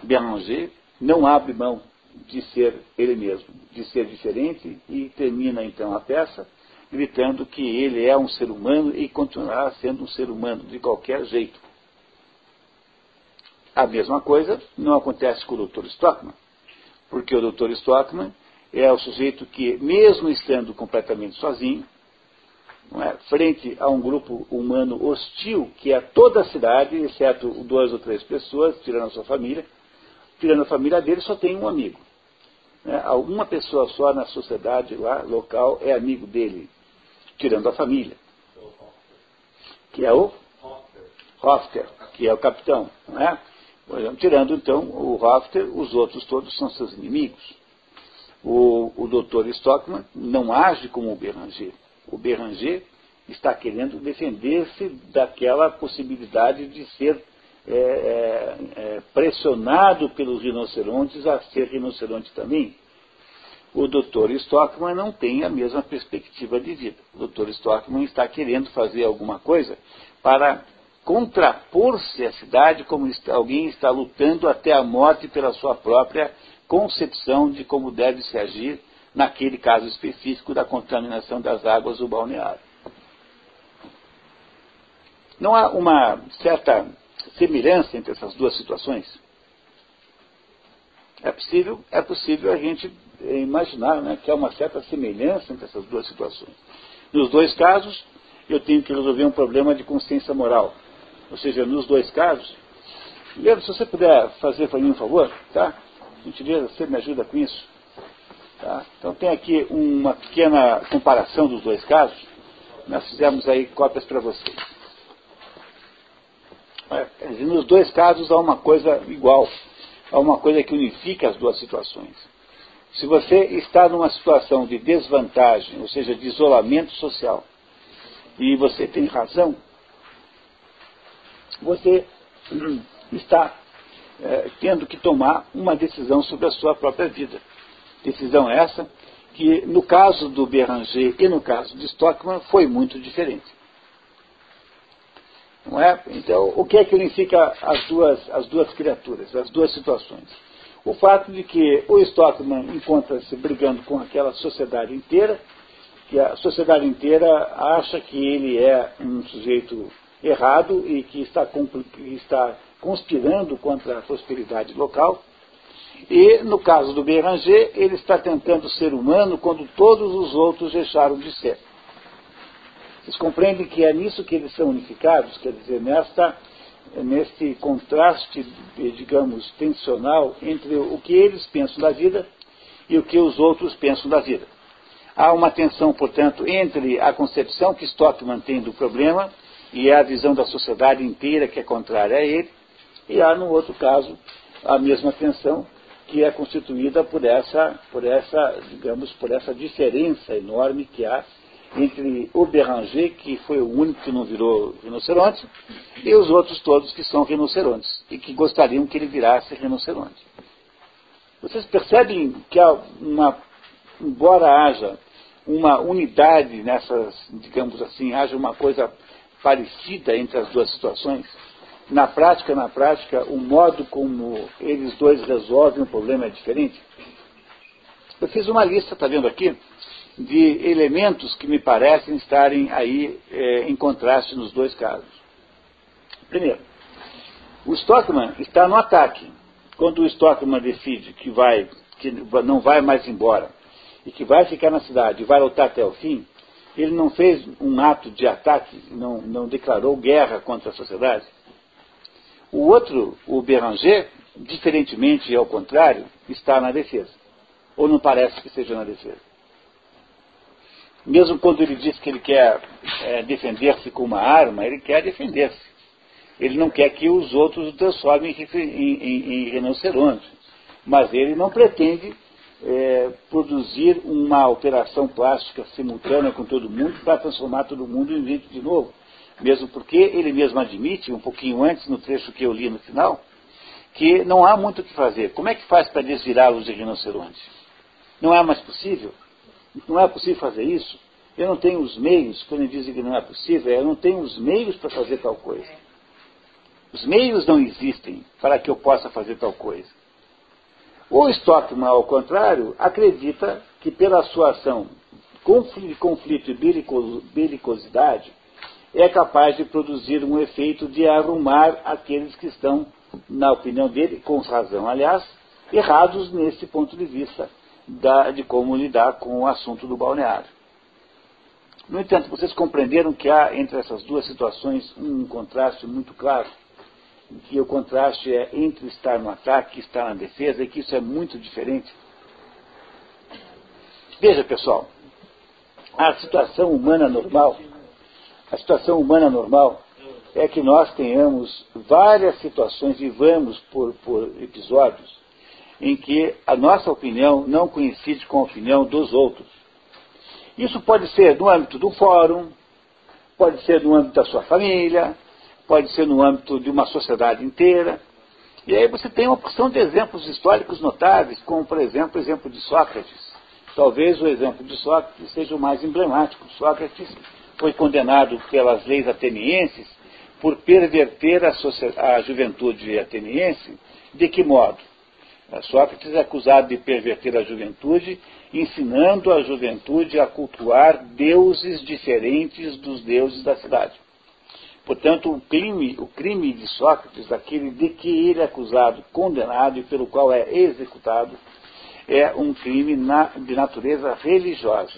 Speaker 2: Béranger não abre mão de ser ele mesmo, de ser diferente e termina então a peça gritando que ele é um ser humano e continuará sendo um ser humano de qualquer jeito. A mesma coisa não acontece com o Dr. Stockman, porque o Dr. Stockman é o sujeito que, mesmo estando completamente sozinho, é, frente a um grupo humano hostil, que é toda a cidade, exceto duas ou três pessoas, tirando a sua família, tirando a família dele, só tem um amigo. Né? Uma pessoa só na sociedade lá, local, é amigo dele, tirando a família. Que é o Hofter, que é o capitão. Não é? Tirando então o Hofter, os outros todos são seus inimigos. O, o Dr. Stockman não age como o Beranger. O Beranger está querendo defender-se daquela possibilidade de ser é, é, é, pressionado pelos rinocerontes a ser rinoceronte também. O Dr. Stockman não tem a mesma perspectiva de vida. O Dr. Stockman está querendo fazer alguma coisa para contrapor-se à cidade como alguém está lutando até a morte pela sua própria concepção de como deve se agir naquele caso específico da contaminação das águas do balneário. Não há uma certa semelhança entre essas duas situações? É possível, é possível a gente imaginar né, que há uma certa semelhança entre essas duas situações. Nos dois casos, eu tenho que resolver um problema de consciência moral. Ou seja, nos dois casos, Leandro, se você puder fazer para mim um favor, tá? Gentileza, você me ajuda com isso? Tá? Então tem aqui uma pequena comparação dos dois casos. Nós fizemos aí cópias para vocês. É, nos dois casos há uma coisa igual, há uma coisa que unifica as duas situações. Se você está numa situação de desvantagem, ou seja, de isolamento social, e você tem razão, você está é, tendo que tomar uma decisão sobre a sua própria vida. Decisão essa que, no caso do Beranger e no caso de Stockman, foi muito diferente. Não é? Então, o que é que unifica as duas, as duas criaturas, as duas situações? O fato de que o Stockman encontra-se brigando com aquela sociedade inteira, que a sociedade inteira acha que ele é um sujeito errado e que está, está conspirando contra a prosperidade local. E, no caso do Beranger, ele está tentando ser humano quando todos os outros deixaram de ser. Vocês compreendem que é nisso que eles são unificados, quer dizer, nesta, neste contraste, digamos, tensional entre o que eles pensam da vida e o que os outros pensam da vida. Há uma tensão, portanto, entre a concepção que Stockman tem do problema e a visão da sociedade inteira que é contrária a ele, e há, no outro caso, a mesma tensão que é constituída por essa, por essa, digamos, por essa diferença enorme que há entre o Beranger, que foi o único que não virou rinoceronte, e os outros todos que são rinocerontes e que gostariam que ele virasse rinoceronte. Vocês percebem que há uma, embora haja uma unidade nessas, digamos assim, haja uma coisa parecida entre as duas situações, na prática, na prática, o modo como eles dois resolvem o problema é diferente. Eu fiz uma lista, está vendo aqui? de elementos que me parecem estarem aí é, em contraste nos dois casos. Primeiro, o Stockman está no ataque. Quando o Stockman decide que, vai, que não vai mais embora e que vai ficar na cidade e vai lutar até o fim, ele não fez um ato de ataque, não, não declarou guerra contra a sociedade. O outro, o Beranger, diferentemente e ao contrário, está na defesa. Ou não parece que seja na defesa. Mesmo quando ele diz que ele quer é, defender-se com uma arma, ele quer defender-se. Ele não quer que os outros o transformem em, em, em rinoceronte. Mas ele não pretende é, produzir uma operação plástica simultânea com todo mundo para transformar todo mundo em gente de novo. Mesmo porque ele mesmo admite, um pouquinho antes, no trecho que eu li no final, que não há muito o que fazer. Como é que faz para desvirá-los de rinoceronte? Não é mais possível? Não é possível fazer isso? Eu não tenho os meios, quando ele diz que não é possível, eu não tenho os meios para fazer tal coisa. Os meios não existem para que eu possa fazer tal coisa. O Stockman, ao contrário, acredita que pela sua ação conflito e belicosidade, é capaz de produzir um efeito de arrumar aqueles que estão, na opinião dele, com razão, aliás, errados nesse ponto de vista da, de como lidar com o assunto do balneário. No entanto, vocês compreenderam que há entre essas duas situações um contraste muito claro, que o contraste é entre estar no ataque e estar na defesa, e que isso é muito diferente. Veja, pessoal, a situação humana normal, a situação humana normal é que nós tenhamos várias situações, vivamos por, por episódios, em que a nossa opinião não coincide com a opinião dos outros. Isso pode ser no âmbito do fórum, pode ser no âmbito da sua família, pode ser no âmbito de uma sociedade inteira. E aí você tem uma porção de exemplos históricos notáveis, como por exemplo o exemplo de Sócrates. Talvez o exemplo de Sócrates seja o mais emblemático. Sócrates foi condenado pelas leis atenienses por perverter a, a juventude ateniense. De que modo? Sócrates é acusado de perverter a juventude, ensinando a juventude a cultuar deuses diferentes dos deuses da cidade. Portanto, o crime, o crime de Sócrates, aquele de que ele é acusado, condenado e pelo qual é executado, é um crime na, de natureza religiosa.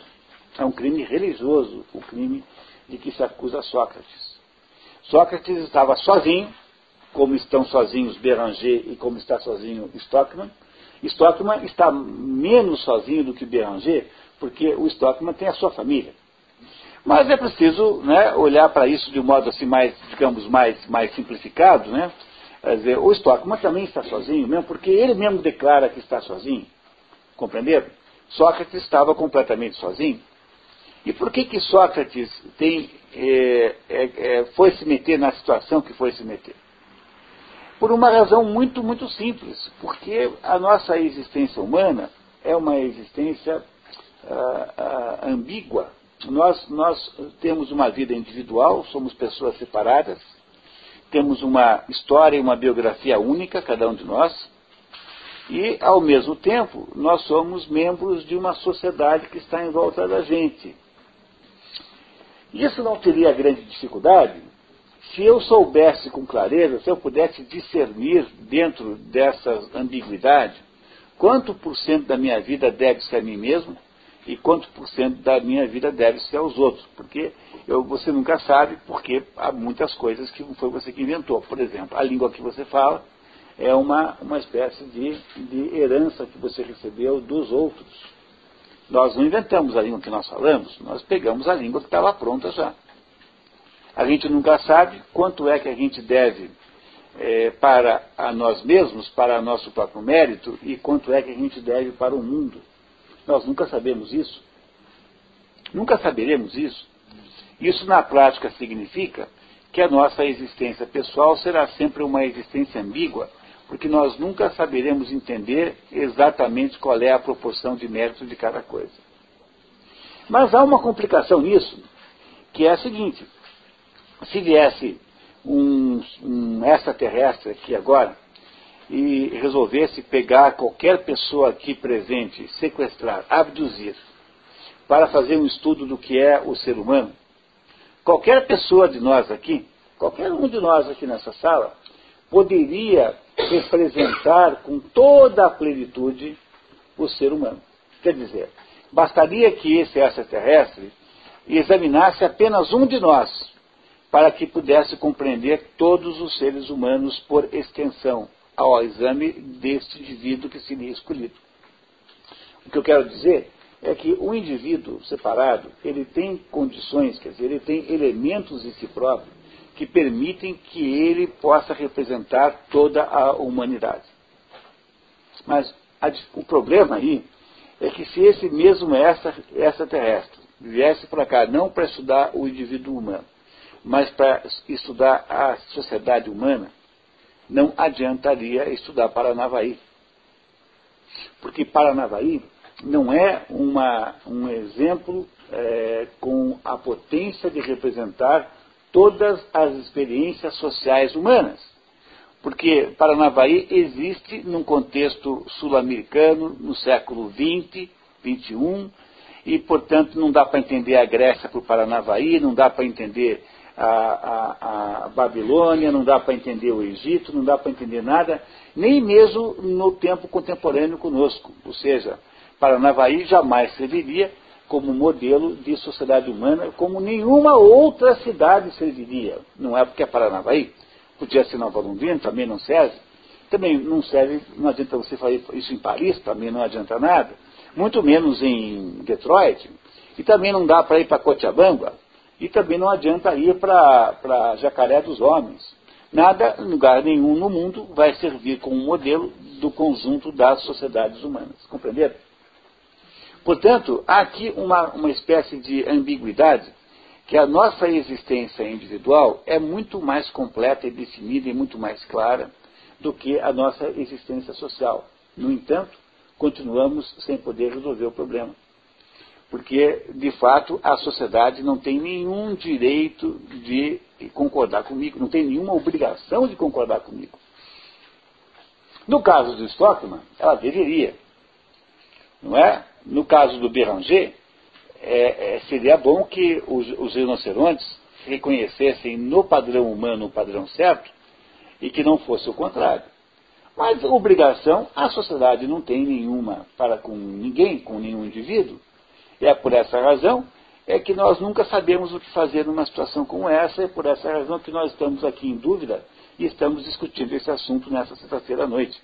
Speaker 2: É um crime religioso, o crime de que se acusa Sócrates. Sócrates estava sozinho, como estão sozinhos Beranger e como está sozinho Stockman. Stockman está menos sozinho do que Beranger, porque o Stockman tem a sua família. Mas é preciso né, olhar para isso de um modo assim mais, digamos, mais, mais simplificado, né? Quer dizer, o Stockman também está sozinho, mesmo porque ele mesmo declara que está sozinho. Compreenderam? Sócrates estava completamente sozinho. E por que que Sócrates tem, é, é, é, foi se meter na situação que foi se meter? Por uma razão muito, muito simples. Porque a nossa existência humana é uma existência ah, ah, ambígua. Nós, nós temos uma vida individual, somos pessoas separadas, temos uma história e uma biografia única, cada um de nós, e, ao mesmo tempo, nós somos membros de uma sociedade que está em volta da gente. Isso não teria grande dificuldade se eu soubesse com clareza, se eu pudesse discernir dentro dessa ambiguidade, quanto por cento da minha vida deve ser a mim mesmo e quanto por cento da minha vida deve ser aos outros. Porque eu, você nunca sabe, porque há muitas coisas que não foi você que inventou. Por exemplo, a língua que você fala é uma, uma espécie de, de herança que você recebeu dos outros. Nós não inventamos a língua que nós falamos, nós pegamos a língua que estava pronta já. A gente nunca sabe quanto é que a gente deve é, para a nós mesmos, para nosso próprio mérito, e quanto é que a gente deve para o mundo. Nós nunca sabemos isso. Nunca saberemos isso. Isso, na prática, significa que a nossa existência pessoal será sempre uma existência ambígua, porque nós nunca saberemos entender exatamente qual é a proporção de mérito de cada coisa. Mas há uma complicação nisso, que é a seguinte: se viesse um, um extraterrestre aqui agora e resolvesse pegar qualquer pessoa aqui presente, sequestrar, abduzir, para fazer um estudo do que é o ser humano, qualquer pessoa de nós aqui, qualquer um de nós aqui nessa sala, poderia representar com toda a plenitude o ser humano. Quer dizer, bastaria que esse extraterrestre examinasse apenas um de nós, para que pudesse compreender todos os seres humanos por extensão, ao exame deste indivíduo que seria escolhido. O que eu quero dizer é que o indivíduo separado, ele tem condições, quer dizer, ele tem elementos em si próprio que permitem que ele possa representar toda a humanidade. Mas a, o problema aí é que se esse mesmo extraterrestre viesse para cá não para estudar o indivíduo humano, mas para estudar a sociedade humana, não adiantaria estudar Paranavaí. Porque Paranavaí não é uma, um exemplo é, com a potência de representar todas as experiências sociais humanas. Porque Paranavaí existe num contexto sul-americano no século XX, XXI, e, portanto, não dá para entender a Grécia por Paranavaí, não dá para entender a, a, a, Babilônia, não dá para entender o Egito, não dá para entender nada, nem mesmo no tempo contemporâneo conosco. Ou seja, Paranavaí jamais serviria como modelo de sociedade humana, como nenhuma outra cidade serviria. Não é porque é Paranavaí. Podia ser Nova Londrina, também não serve. Também não serve, não adianta você fazer isso em Paris, também não adianta nada. Muito menos em Detroit. E também não dá para ir para Cochabamba. E também não adianta ir para Jacaré dos Homens. Nada, lugar nenhum no mundo, vai servir como modelo do conjunto das sociedades humanas. Compreenderam? Portanto, há aqui uma, uma espécie de ambiguidade que a nossa existência individual é muito mais completa e definida e muito mais clara do que a nossa existência social. No entanto, continuamos sem poder resolver o problema. Porque, de fato, a sociedade não tem nenhum direito de concordar comigo, não tem nenhuma obrigação de concordar comigo. No caso do Stockman, ela deveria. Não é? No caso do Beranger, é, é, seria bom que os, os rinocerontes reconhecessem no padrão humano o padrão certo e que não fosse o contrário. Mas obrigação a sociedade não tem nenhuma para com ninguém, com nenhum indivíduo. E é por essa razão é que nós nunca sabemos o que fazer numa situação como essa, é por essa razão que nós estamos aqui em dúvida e estamos discutindo esse assunto nessa sexta-feira à noite.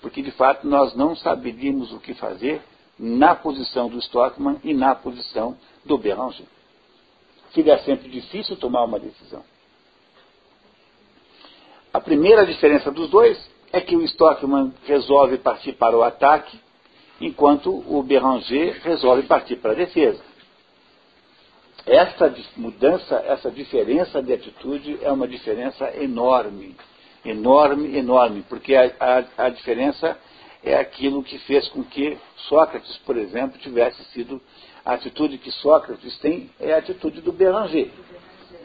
Speaker 2: Porque de fato nós não saberíamos o que fazer na posição do Stockman e na posição do Beranger. Seria sempre difícil tomar uma decisão. A primeira diferença dos dois é que o Stockman resolve partir para o ataque, enquanto o Beranger resolve partir para a defesa. Essa mudança, essa diferença de atitude é uma diferença enorme, enorme, enorme, porque a, a, a diferença é aquilo que fez com que Sócrates, por exemplo, tivesse sido a atitude que Sócrates tem é a atitude do Beranger.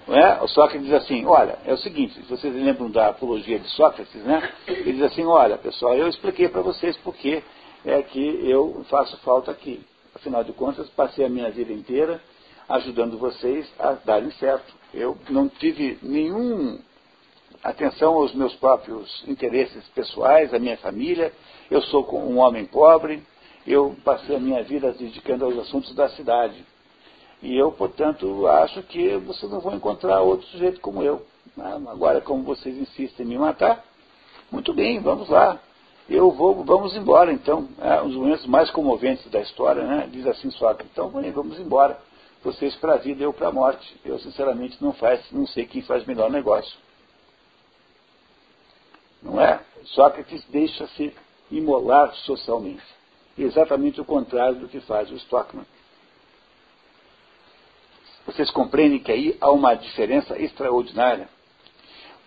Speaker 2: É? O Sócrates diz assim, olha, é o seguinte, vocês lembram da apologia de Sócrates, né? Ele diz assim, olha, pessoal, eu expliquei para vocês porque é que eu faço falta aqui. Afinal de contas, passei a minha vida inteira ajudando vocês a darem certo. Eu não tive nenhum atenção aos meus próprios interesses pessoais, à minha família. Eu sou um homem pobre, eu passei a minha vida dedicando aos assuntos da cidade. E eu, portanto, acho que vocês não vão encontrar outro sujeito como eu. Ah, agora, como vocês insistem em me matar, muito bem, vamos lá. Eu vou, vamos embora, então. É um dos momentos mais comoventes da história, né? Diz assim Sócrates, então vamos embora. Vocês para a vida, eu para a morte. Eu, sinceramente, não, faz, não sei quem faz melhor negócio. Não é? Sócrates deixa-se imolar socialmente. Exatamente o contrário do que faz o Stockman. Vocês compreendem que aí há uma diferença extraordinária,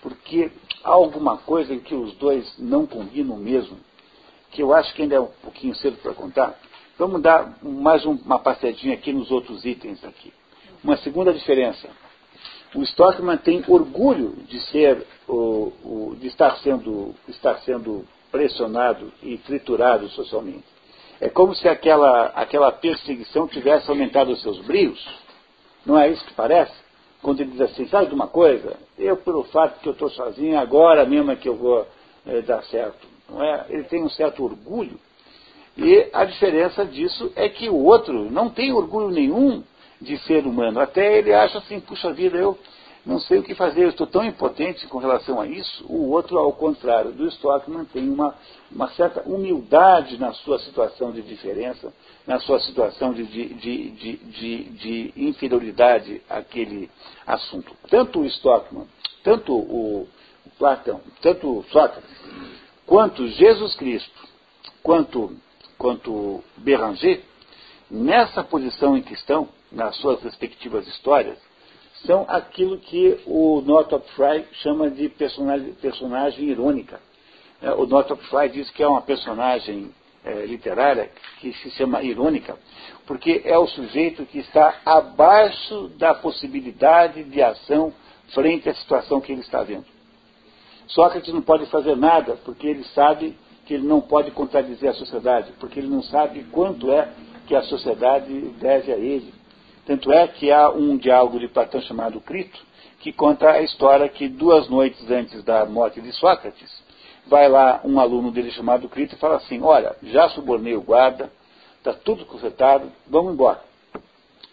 Speaker 2: porque há alguma coisa em que os dois não combinam mesmo, que eu acho que ainda é um pouquinho cedo para contar. Vamos dar mais um, uma passadinha aqui nos outros itens aqui. Uma segunda diferença o Stockman tem orgulho de ser o, o, de estar sendo, estar sendo pressionado e triturado socialmente. É como se aquela, aquela perseguição tivesse aumentado os seus brios. Não é isso que parece? Quando ele diz assim, sabe de uma coisa? Eu, pelo fato que eu estou sozinho, agora mesmo é que eu vou é, dar certo. Não é? Ele tem um certo orgulho. E a diferença disso é que o outro não tem orgulho nenhum de ser humano. Até ele acha assim, puxa vida, eu não sei o que fazer, eu estou tão impotente com relação a isso. O outro, ao contrário do Stockman, tem uma, uma certa humildade na sua situação de diferença, na sua situação de, de, de, de, de inferioridade àquele assunto. Tanto o Stockman, tanto o Platão, tanto Sócrates, quanto Jesus Cristo, quanto, quanto Beranger, nessa posição em que estão, nas suas respectivas histórias, são aquilo que o Northrop Frye chama de personagem, irônica. É, o Northrop Frye diz que é uma personagem é, literária que se chama irônica, porque é o sujeito que está abaixo da possibilidade de ação frente à situação que ele está vendo. Sócrates não pode fazer nada porque ele sabe que ele não pode contradizer a sociedade, porque ele não sabe quanto é que a sociedade deve a ele. Tanto é que há um diálogo de Platão chamado Crito, que conta a história que duas noites antes da morte de Sócrates, vai lá um aluno dele chamado Crito e fala assim, olha, já subornei o guarda, está tudo consertado, vamos embora.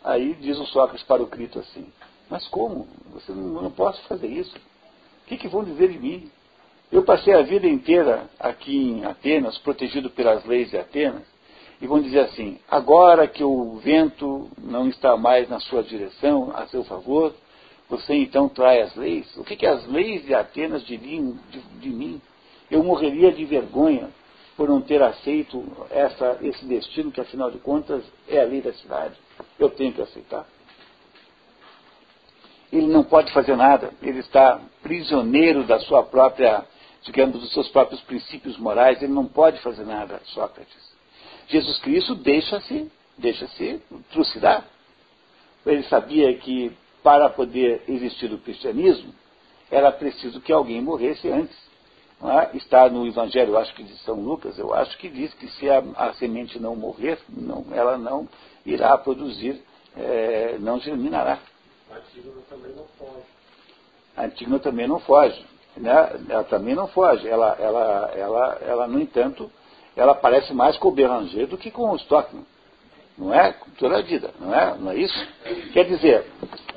Speaker 2: Aí diz o Sócrates para o Crito assim, mas como? Você não, não posso fazer isso. O que, que vão dizer de mim? Eu passei a vida inteira aqui em Atenas, protegido pelas leis de Atenas, e vão dizer assim: agora que o vento não está mais na sua direção, a seu favor, você então trai as leis? O que, que as leis de Atenas diriam de, de mim? Eu morreria de vergonha por não ter aceito essa, esse destino, que afinal de contas é a lei da cidade. Eu tenho que aceitar. Ele não pode fazer nada, ele está prisioneiro da sua própria digamos, dos seus próprios princípios morais, ele não pode fazer nada, Sócrates. Jesus Cristo deixa-se deixa-se trucidar. Ele sabia que para poder existir o cristianismo, era preciso que alguém morresse antes. É? Está no Evangelho, acho que de São Lucas, eu acho que diz que se a, a semente não morrer, não, ela não irá produzir, é, não germinará. A Antígona também não foge. A Antígona também não foge né, ela também não foge. Ela, ela, ela, ela, no entanto, ela parece mais com o Beranger do que com o Stockman. Não é? Toda a vida, não é? Não é isso? Quer dizer,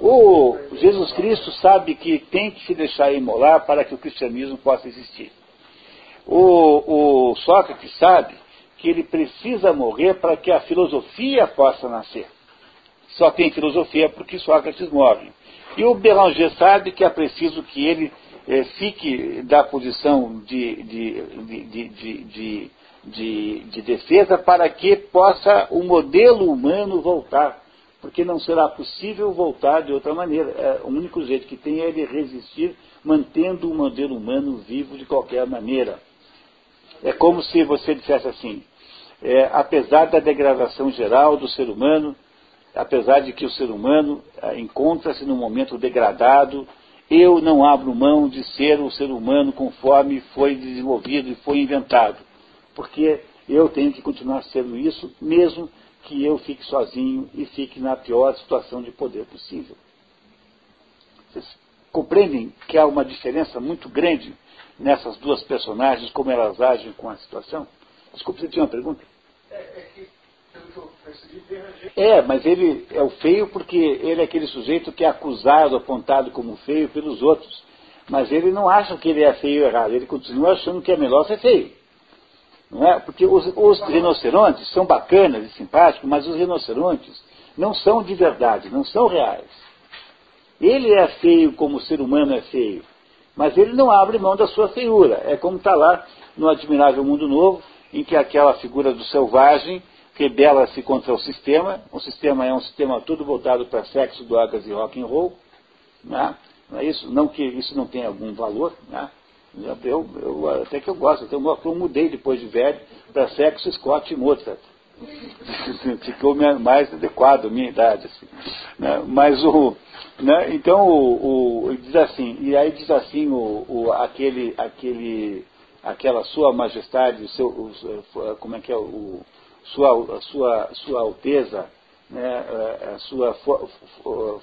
Speaker 2: o Jesus Cristo sabe que tem que se deixar imolar para que o cristianismo possa existir. O, o Sócrates sabe que ele precisa morrer para que a filosofia possa nascer. Só tem filosofia porque Sócrates morre. E o Beranger sabe que é preciso que ele é, fique da posição de, de, de, de, defesa para que possa o modelo humano voltar. Porque não será possível voltar de outra maneira. É, o único jeito que tem é ele resistir, mantendo o modelo humano vivo de qualquer maneira. É como se você dissesse assim: é, apesar da degradação geral do ser humano, apesar de que o ser humano é, encontra-se num momento degradado, eu não abro mão de ser o ser humano conforme foi desenvolvido e foi inventado, porque eu tenho que continuar sendo isso, mesmo que eu fique sozinho e fique na pior situação de poder possível. Vocês compreendem que há uma diferença muito grande nessas duas personagens, como elas agem com a situação? Desculpe, você tinha uma pergunta? É, é que é, mas ele é o feio porque ele é aquele sujeito que é acusado, apontado como feio pelos outros. Mas ele não acha que ele é feio ou errado, ele continua achando que é melhor ser feio. Não é? Porque os, os rinocerontes são bacanas e simpáticos, mas os rinocerontes não são de verdade, não são reais. Ele é feio como o ser humano é feio, mas ele não abre mão da sua feiura. É como está lá no Admirável Mundo Novo, em que aquela figura do selvagem rebela-se contra o sistema. O sistema é um sistema todo voltado para sexo, drogas e rock and roll. Né? Não é isso? Não que isso não tenha algum valor. Né? Eu, eu, até que eu gosto. Então, eu mudei depois de velho para sexo, Scott Mozart. Ficou mais adequado à minha idade. Assim, né? Mas o. Né? Então o, o, diz assim, e aí diz assim o, o, aquele, aquele, aquela sua majestade, o seu, o, como é que é o, sua, sua, sua alteza, né, a sua for, for,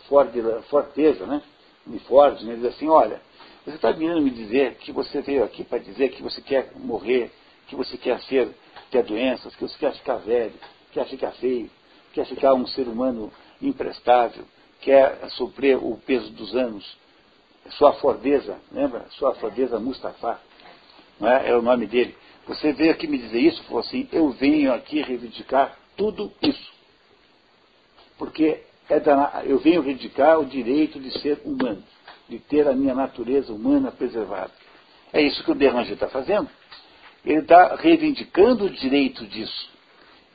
Speaker 2: forteza, né, me né, diz assim, olha, você está vindo me dizer que você veio aqui para dizer que você quer morrer, que você quer ser, ter doenças, que você quer ficar velho, quer ficar feio, quer ficar um ser humano imprestável, quer sofrer o peso dos anos. Sua fordeza, lembra? Sua fordeza Mustafa, não é? é o nome dele. Você veio aqui me dizer isso, falou assim, eu venho aqui reivindicar tudo isso. Porque é da, eu venho reivindicar o direito de ser humano, de ter a minha natureza humana preservada. É isso que o Beranger está fazendo. Ele está reivindicando o direito disso.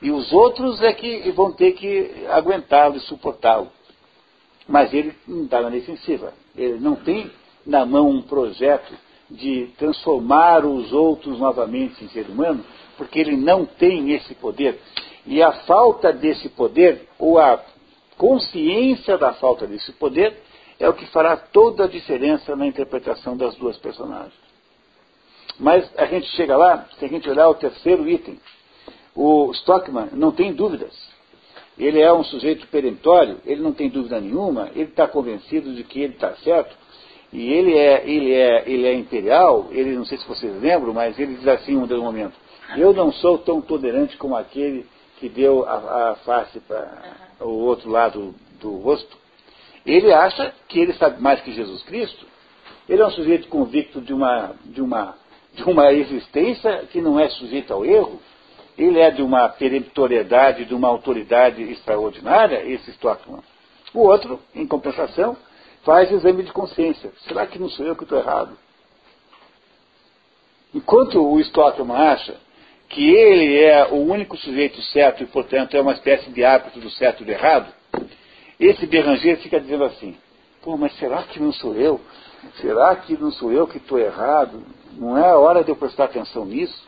Speaker 2: E os outros é que vão ter que aguentá-lo e suportá-lo. Mas ele não está na defensiva. Ele não tem na mão um projeto de transformar os outros novamente em ser humano, porque ele não tem esse poder. E a falta desse poder, ou a consciência da falta desse poder, é o que fará toda a diferença na interpretação das duas personagens. Mas a gente chega lá, se a gente olhar o terceiro item, o Stockman não tem dúvidas. Ele é um sujeito peremptório, ele não tem dúvida nenhuma, ele está convencido de que ele está certo, e ele é, ele, é, ele é imperial, ele, não sei se vocês lembram, mas ele diz assim em um momento, eu não sou tão tolerante como aquele que deu a, a face para o outro lado do rosto. Ele acha que ele sabe mais que Jesus Cristo. Ele é um sujeito convicto de uma, de uma, de uma existência que não é sujeita ao erro. Ele é de uma peremptoriedade, de uma autoridade extraordinária, esse Stockman. O outro, em compensação, faz exame de consciência. Será que não sou eu que estou errado? Enquanto o Stockman acha que ele é o único sujeito certo e, portanto, é uma espécie de árbitro do certo e do errado, esse Beranger fica dizendo assim, pô, mas será que não sou eu? Será que não sou eu que estou errado? Não é a hora de eu prestar atenção nisso?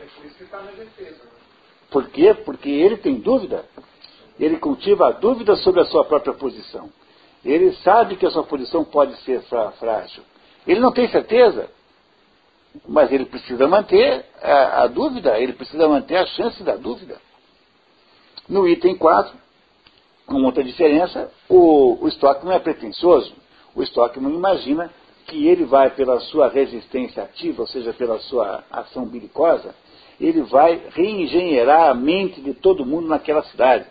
Speaker 3: É por isso que está na defesa. Né?
Speaker 2: Por quê? Porque ele tem dúvida. Ele cultiva a dúvida sobre a sua própria posição. Ele sabe que a sua posição pode ser frágil. Ele não tem certeza, mas ele precisa manter a, a dúvida, ele precisa manter a chance da dúvida. No item 4, com outra diferença, o, o Stockman é pretensioso. O Stockman imagina que ele vai, pela sua resistência ativa, ou seja, pela sua ação bilicosa, ele vai reengenheirar a mente de todo mundo naquela cidade.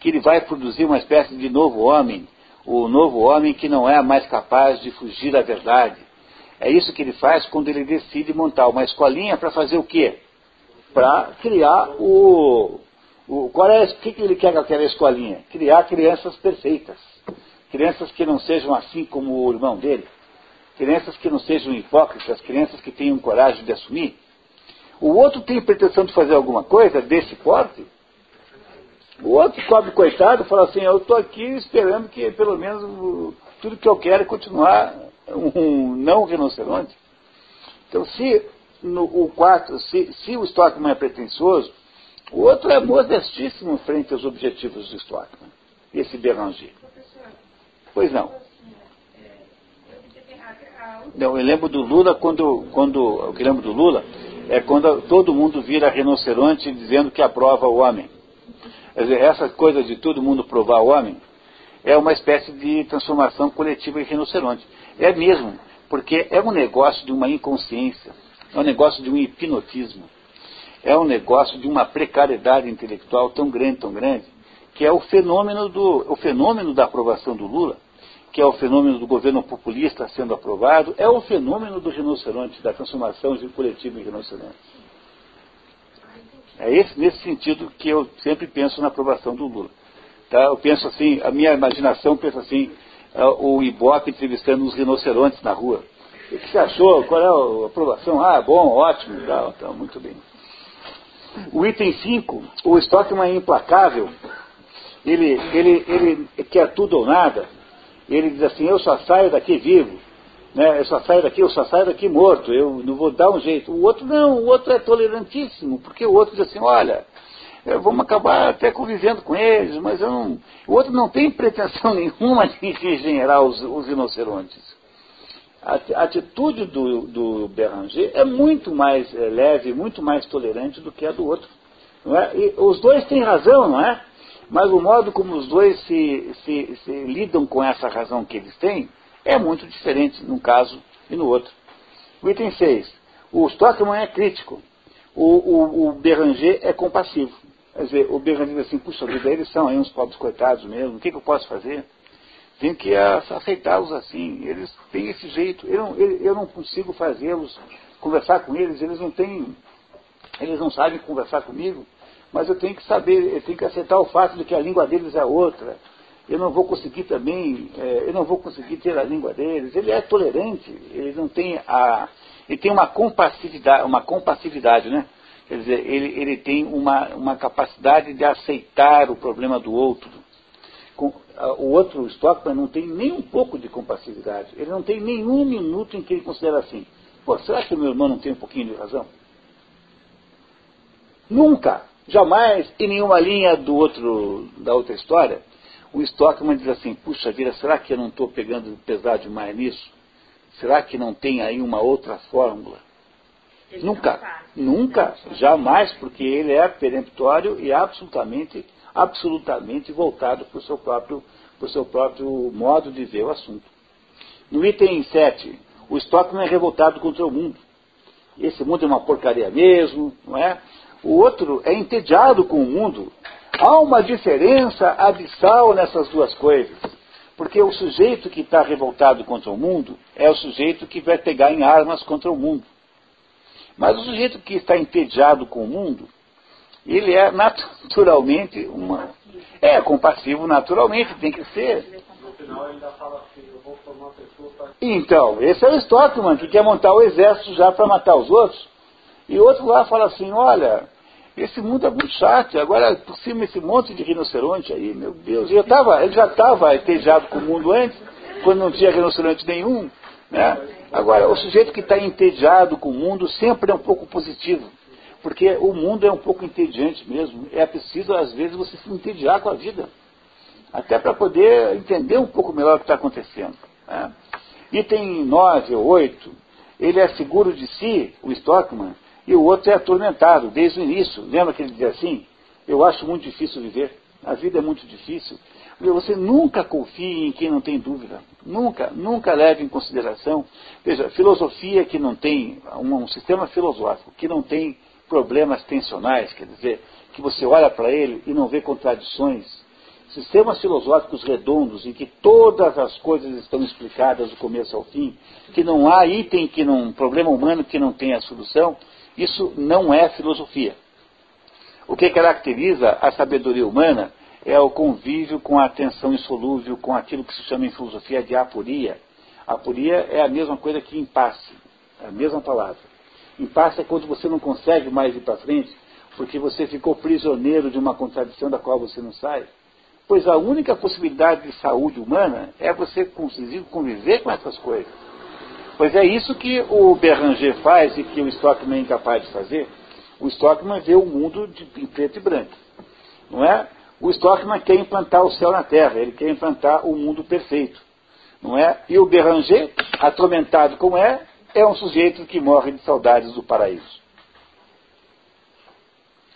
Speaker 2: Que ele vai produzir uma espécie de novo homem, o novo homem que não é mais capaz de fugir da verdade. É isso que ele faz quando ele decide montar uma escolinha para fazer o quê? Para criar o, o, qual é, o que, que ele quer com aquela escolinha? Criar crianças perfeitas. Crianças que não sejam assim como o irmão dele. Crianças que não sejam hipócritas, crianças que tenham coragem de assumir. O outro tem pretensão de fazer alguma coisa desse porte? O outro pobre coitado fala assim, eu estou aqui esperando que pelo menos tudo que eu quero é continuar um não rinoceronte. Então se no, o quarto, se, se o Stockman é pretensioso, o outro é modestíssimo frente aos objetivos do Stockman, esse Beranger. Pois não. Não, eu lembro do Lula quando, quando o que lembro do Lula é quando todo mundo vira rinoceronte dizendo que aprova o homem. Quer dizer, essa coisa de todo mundo provar o homem é uma espécie de transformação coletiva em rinoceronte. É mesmo, porque é um negócio de uma inconsciência, é um negócio de um hipnotismo, é um negócio de uma precariedade intelectual tão grande, tão grande, que é o fenômeno, do, o fenômeno da aprovação do Lula, que é o fenômeno do governo populista sendo aprovado, é o fenômeno do rinoceronte, da transformação de coletivo em rinoceronte. É esse, nesse sentido que eu sempre penso na aprovação do Lula. Tá? Eu penso assim, a minha imaginação pensa assim, é, o Ibope entrevistando os rinocerontes na rua. O que você achou? Qual é a aprovação? Ah, bom, ótimo, tal, tal, muito bem. O item 5, o Stockman é implacável, ele, ele, ele quer tudo ou nada, ele diz assim, eu só saio daqui vivo, né? eu só saio daqui, eu só saio daqui morto, eu não vou dar um jeito. O outro não, o outro é tolerantíssimo, porque o outro diz assim, olha, vamos acabar até convivendo com eles, mas eu não, o outro não tem pretensão nenhuma de regenerar os, os rinocerontes. A atitude do, do Beranger é muito mais é, leve, muito mais tolerante do que a do outro. Não é? E os dois têm razão, não é? Mas o modo como os dois se, se, se lidam com essa razão que eles têm é muito diferente num caso e no outro. O item 6. O Stockman é crítico. O, o, o é compassivo. Quer dizer, o Beranger diz assim, puxa vida, eles são aí uns pobres coitados mesmo, o que, que eu posso fazer? Tenho que aceitá-los assim, eles têm esse jeito, eu eu não consigo fazê-los, conversar com eles, eles não têm, eles não sabem conversar comigo, mas eu tenho que saber, eu tenho que aceitar o fato de que a língua deles é outra. Eu não vou conseguir também, é, eu não vou conseguir ter a língua deles. Ele é tolerante, ele não tem a, ele tem uma compassividade, uma compassividade, né? Quer dizer, ele, ele tem uma, uma capacidade de aceitar o problema do outro. O outro Stockman não tem nem um pouco de compassividade. Ele não tem nenhum minuto em que ele considera assim, pô, será que o meu irmão não tem um pouquinho de razão? Nunca, jamais, em nenhuma linha do outro, da outra história, o Stockman diz assim, puxa vida, será que eu não estou pegando pesado demais nisso? Será que não tem aí uma outra fórmula?
Speaker 1: Ele
Speaker 2: nunca, nunca, jamais, porque ele é peremptório e absolutamente, absolutamente voltado para o seu próprio, para o seu próprio modo de ver o assunto. No item 7, o Stockman é revoltado contra o mundo. Esse mundo é uma porcaria mesmo, não é? O outro é entediado com o mundo. Há uma diferença abissal nessas duas coisas. Porque o sujeito que está revoltado contra o mundo é o sujeito que vai pegar em armas contra o mundo. Mas o sujeito que está entediado com o mundo, ele é naturalmente uma. É compassivo naturalmente, tem que ser. Então, esse é o Stockman, que quer montar o exército já para matar os outros. E outro lá fala assim, olha, esse mundo é muito chato, agora por cima esse monte de rinoceronte aí, meu Deus, eu tava, ele já estava entediado com o mundo antes, quando não tinha rinoceronte nenhum. Né? Agora, o sujeito que está entediado com o mundo sempre é um pouco positivo, porque o mundo é um pouco entediante mesmo. É preciso, às vezes, você se entediar com a vida, até para poder entender um pouco melhor o que está acontecendo. Né? Item 9 ou 8, ele é seguro de si, o Stockman, e o outro é atormentado desde o início. Lembra que ele dizia assim? Eu acho muito difícil viver, a vida é muito difícil. Você nunca confie em quem não tem dúvida. Nunca, nunca leve em consideração. Veja, filosofia que não tem, um, um sistema filosófico que não tem problemas tensionais, quer dizer, que você olha para ele e não vê contradições. Sistemas filosóficos redondos em que todas as coisas estão explicadas do começo ao fim, que não há item, que não, problema humano que não tenha solução, isso não é filosofia. O que caracteriza a sabedoria humana é o convívio com a atenção insolúvel, com aquilo que se chama em filosofia de aporia. Aporia é a mesma coisa que impasse, é a mesma palavra. Impasse é quando você não consegue mais ir para frente, porque você ficou prisioneiro de uma contradição da qual você não sai. Pois a única possibilidade de saúde humana é você conseguir conviver com essas coisas. Pois é isso que o Beranger faz e que o Stockman é incapaz de fazer. O Stockman vê o mundo de, em preto e branco. Não é? O Stockman quer implantar o céu na terra, ele quer implantar o mundo perfeito. Não é? E o Beranger, atormentado como é, é um sujeito que morre de saudades do paraíso.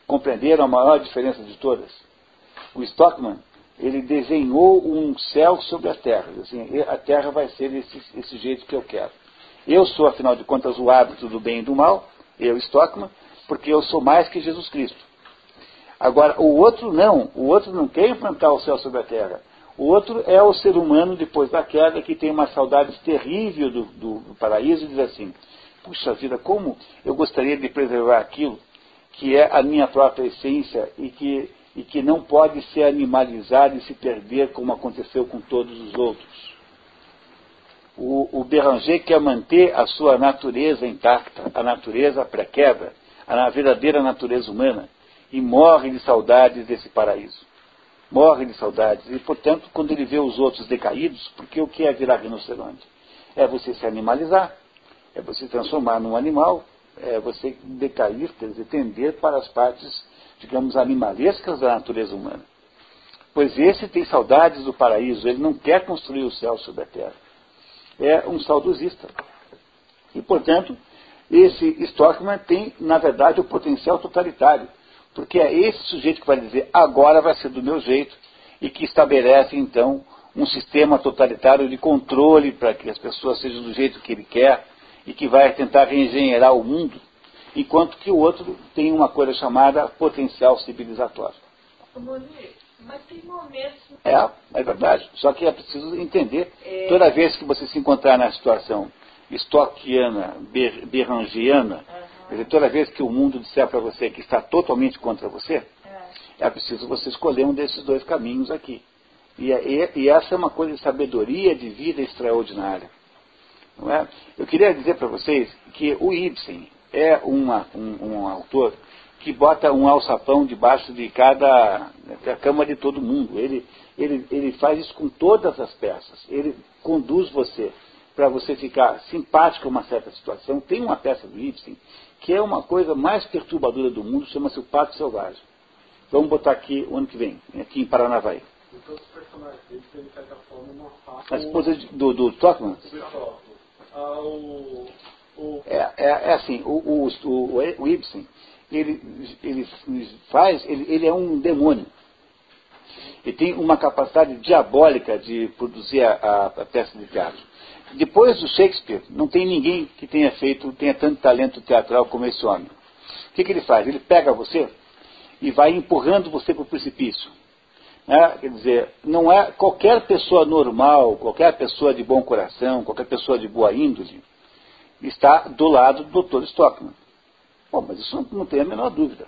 Speaker 2: Compreenderam a maior diferença de todas? O Stockman, ele desenhou um céu sobre a terra. Assim, a terra vai ser esse, esse jeito que eu quero. Eu sou, afinal de contas, o hábito do bem e do mal, eu, Stockman, porque eu sou mais que Jesus Cristo. Agora, o outro não. O outro não quer implantar o céu sobre a terra. O outro é o ser humano, depois da queda, que tem uma saudade terrível do, do, do paraíso e diz assim: puxa vida, como eu gostaria de preservar aquilo que é a minha própria essência e que, e que não pode ser animalizado e se perder como aconteceu com todos os outros. O, o Beranger quer manter a sua natureza intacta, a natureza pré-queda, a verdadeira natureza humana, e morre de saudades desse paraíso. Morre de saudades. E, portanto, quando ele vê os outros decaídos, porque o que é virar rinoceronte? É você se animalizar, é você se transformar num animal, é você decair, quer dizer, tender para as partes, digamos, animalescas da natureza humana. Pois esse tem saudades do paraíso, ele não quer construir o céu sobre a terra. É um saudosista. E, portanto, esse Stockman tem, na verdade, o potencial totalitário. Porque é esse sujeito que vai dizer, agora vai ser do meu jeito, e que estabelece, então, um sistema totalitário de controle para que as pessoas sejam do jeito que ele quer, e que vai tentar reengenheirar o mundo, enquanto que o outro tem uma coisa chamada potencial civilizatório.
Speaker 1: Mas tem momentos.
Speaker 2: É, é verdade. Só que é preciso entender.
Speaker 1: É.
Speaker 2: Toda vez que você se encontrar na situação stockiana, ber, berangiana, quer dizer, toda vez que o mundo disser para você que está totalmente contra você, é preciso você escolher um desses dois caminhos aqui. E, e, e essa é uma coisa de sabedoria de vida extraordinária. Não é? Eu queria dizer para vocês que o Ibsen é uma, um, um autor que bota um alçapão debaixo de cada da cama de todo mundo. Ele, ele, ele faz isso com todas as peças. Ele conduz você para você ficar simpático a uma certa situação. Tem uma peça do Ibsen que é uma coisa mais perturbadora do mundo, chama-se O Pato Selvagem. Vamos botar aqui o ano que vem, aqui em Paranavaí.
Speaker 3: Então, os personagens de certa forma, uma
Speaker 2: A esposa de- do, do Stockman
Speaker 3: Ah,
Speaker 2: é, é, é assim, o, o, o, o Ibsen, ele, ele faz, ele, ele é um demônio. Ele tem uma capacidade diabólica de produzir a, a- a peça de teatro. Depois do Shakespeare, não tem ninguém que tenha feito, tenha tanto talento teatral como esse homem. O que, que ele faz? Ele pega você e vai empurrando você para o precipício. né? Quer dizer, não é qualquer pessoa normal, qualquer pessoa de bom coração, qualquer pessoa de boa índole, está do lado do Dr. Stockman. Bom, mas isso não, não tem a menor dúvida.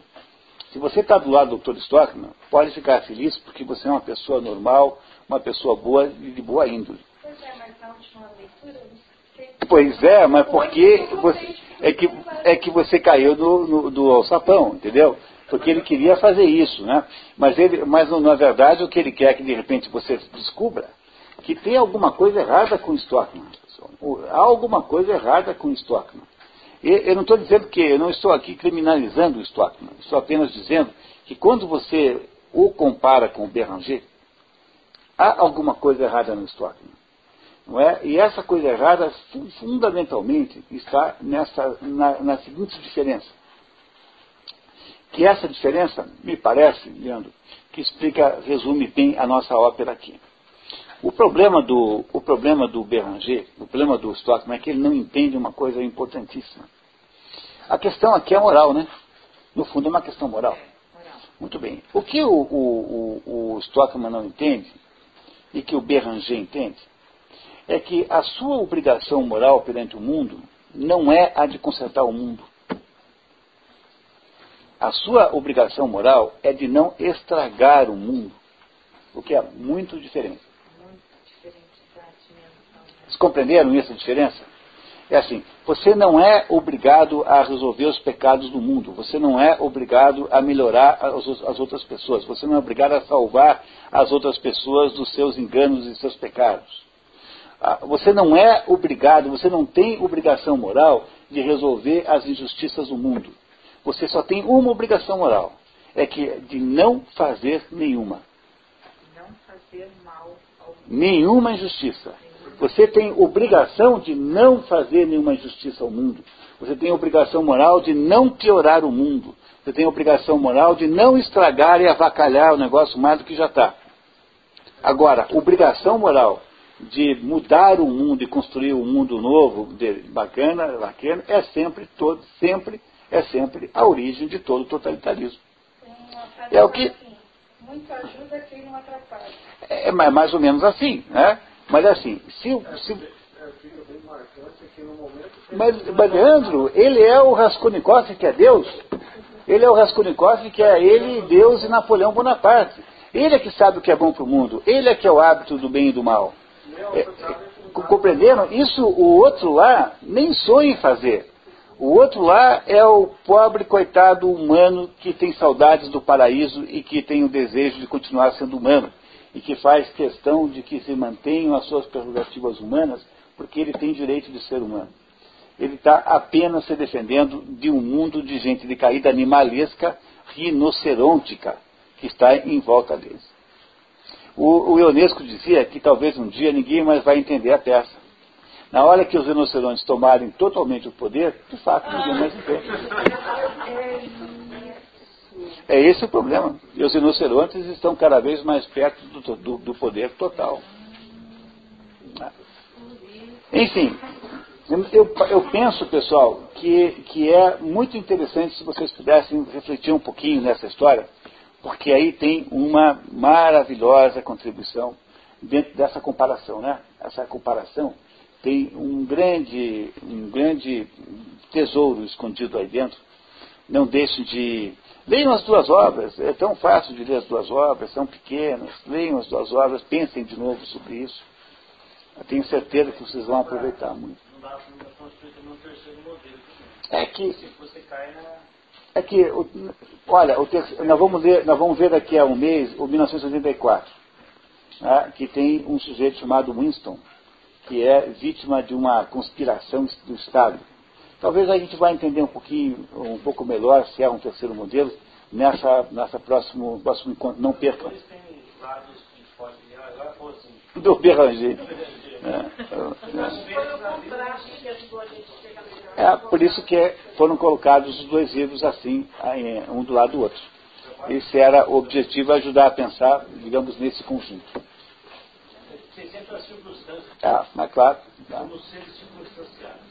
Speaker 2: Se você está do lado do Dr. Stockman, pode ficar feliz porque você é uma pessoa normal, uma pessoa boa e de boa índole.
Speaker 4: Pois é, mas na
Speaker 2: Pois é, mas porque você, é, que, é que você caiu do, do alçapão, entendeu? Porque ele queria fazer isso, né? Mas, ele, mas na verdade o que ele quer é que de repente você descubra que tem alguma coisa errada com o Stockman. Há alguma coisa errada com o Stockman. Eu não estou dizendo que, eu não estou aqui criminalizando o Stockman. Estou apenas dizendo que quando você o compara com o Beranger, há alguma coisa errada no Stockman. Não é? E essa coisa errada, fu- fundamentalmente, está nessa, na, na seguinte diferença. Que essa diferença, me parece, Leandro, que explica, resume bem a nossa ópera aqui. O problema do, o problema do Beranger, o problema do Stockman é que ele não entende uma coisa importantíssima. A questão aqui é moral, né? No fundo é uma questão moral. Muito bem. O que o, o, o, o Stockman não entende, e que o Beranger entende, é que a sua obrigação moral perante o mundo não é a de consertar o mundo. A sua obrigação moral é de não estragar o mundo, o que é muito diferente. Vocês compreenderam essa diferença? É assim, você não é obrigado a resolver os pecados do mundo, você não é obrigado a melhorar as, as outras pessoas, você não é obrigado a salvar as outras pessoas dos seus enganos e seus pecados. Ah, Você não é obrigado, você não tem obrigação moral de resolver as injustiças do mundo. Você só tem uma obrigação moral, é que de não fazer nenhuma.
Speaker 4: Não fazer mal ao
Speaker 2: nenhuma injustiça. Você tem obrigação de não fazer nenhuma injustiça ao mundo. Você tem obrigação moral de não piorar o mundo. Você tem obrigação moral de não estragar e avacalhar o negócio mais do que já está. Agora, obrigação moral de mudar o mundo e construir um mundo novo, bacana, bacana, é sempre todo, sempre, é sempre a origem de todo totalitarismo.
Speaker 4: Tem uma frase
Speaker 2: É o que-
Speaker 4: assim, muito ajuda quem não atrapalha.
Speaker 2: É mais mais ou menos assim, né? Mas assim, se, se,
Speaker 3: é,
Speaker 2: Mas, mas Leandro, ele é o Raskolnikov que é Deus. Ele é o Raskolnikov que é ele, Deus e Napoleão Bonaparte. Ele é que sabe o que é bom para o mundo. Ele é que é o hábito do bem e do mal. É, co- compreenderam? Isso o outro lá nem sonha em fazer. O outro lá é o pobre coitado humano que tem saudades do paraíso e que tem o desejo de continuar sendo humano. E que faz questão de que se mantenham as suas prerrogativas humanas, porque ele tem direito de ser humano ele está apenas se defendendo de um mundo de gente de caída animalesca, rinocerontica, que está em volta deles. O, o Ionesco dizia que talvez um dia ninguém mais vai entender a peça. Na hora que os rinocerontes tomarem totalmente o poder, de fato ninguém mais entende. É esse o problema. E os rinocerontes estão cada vez mais perto do, do, do poder total. Enfim, eu, eu penso, pessoal, que, que é muito interessante se vocês pudessem refletir um pouquinho nessa história, porque aí tem uma maravilhosa contribuição dentro dessa comparação, né? Essa comparação tem um grande, um grande tesouro escondido aí dentro. Não deixem de. Leiam as duas obras, é tão fácil de ler as duas obras, são pequenas. Leiam as duas obras, pensem de novo sobre isso. Eu tenho certeza que vocês vão aproveitar muito.
Speaker 3: não dá não.
Speaker 2: É que
Speaker 3: Se você cai na.
Speaker 2: É que, o- olha, o terceiro- nós, vamos ler, nós vamos ver daqui a um mês o 1984, né, que tem um sujeito chamado Winston, que é vítima de uma conspiração do Estado. Talvez a gente vá entender um pouquinho, um pouco melhor se é um terceiro modelo nessa, nessa próximo, próximo encontro. Não percam.
Speaker 3: Foi assim.
Speaker 2: Do Beranger. É, é por isso que foram colocados os dois livros assim, um do lado do outro. Esse era o objetivo, ajudar a pensar, digamos, nesse conjunto.
Speaker 3: Tem sempre as circunstâncias,
Speaker 2: É, mas claro. Tá.
Speaker 3: como seres circunstanciais.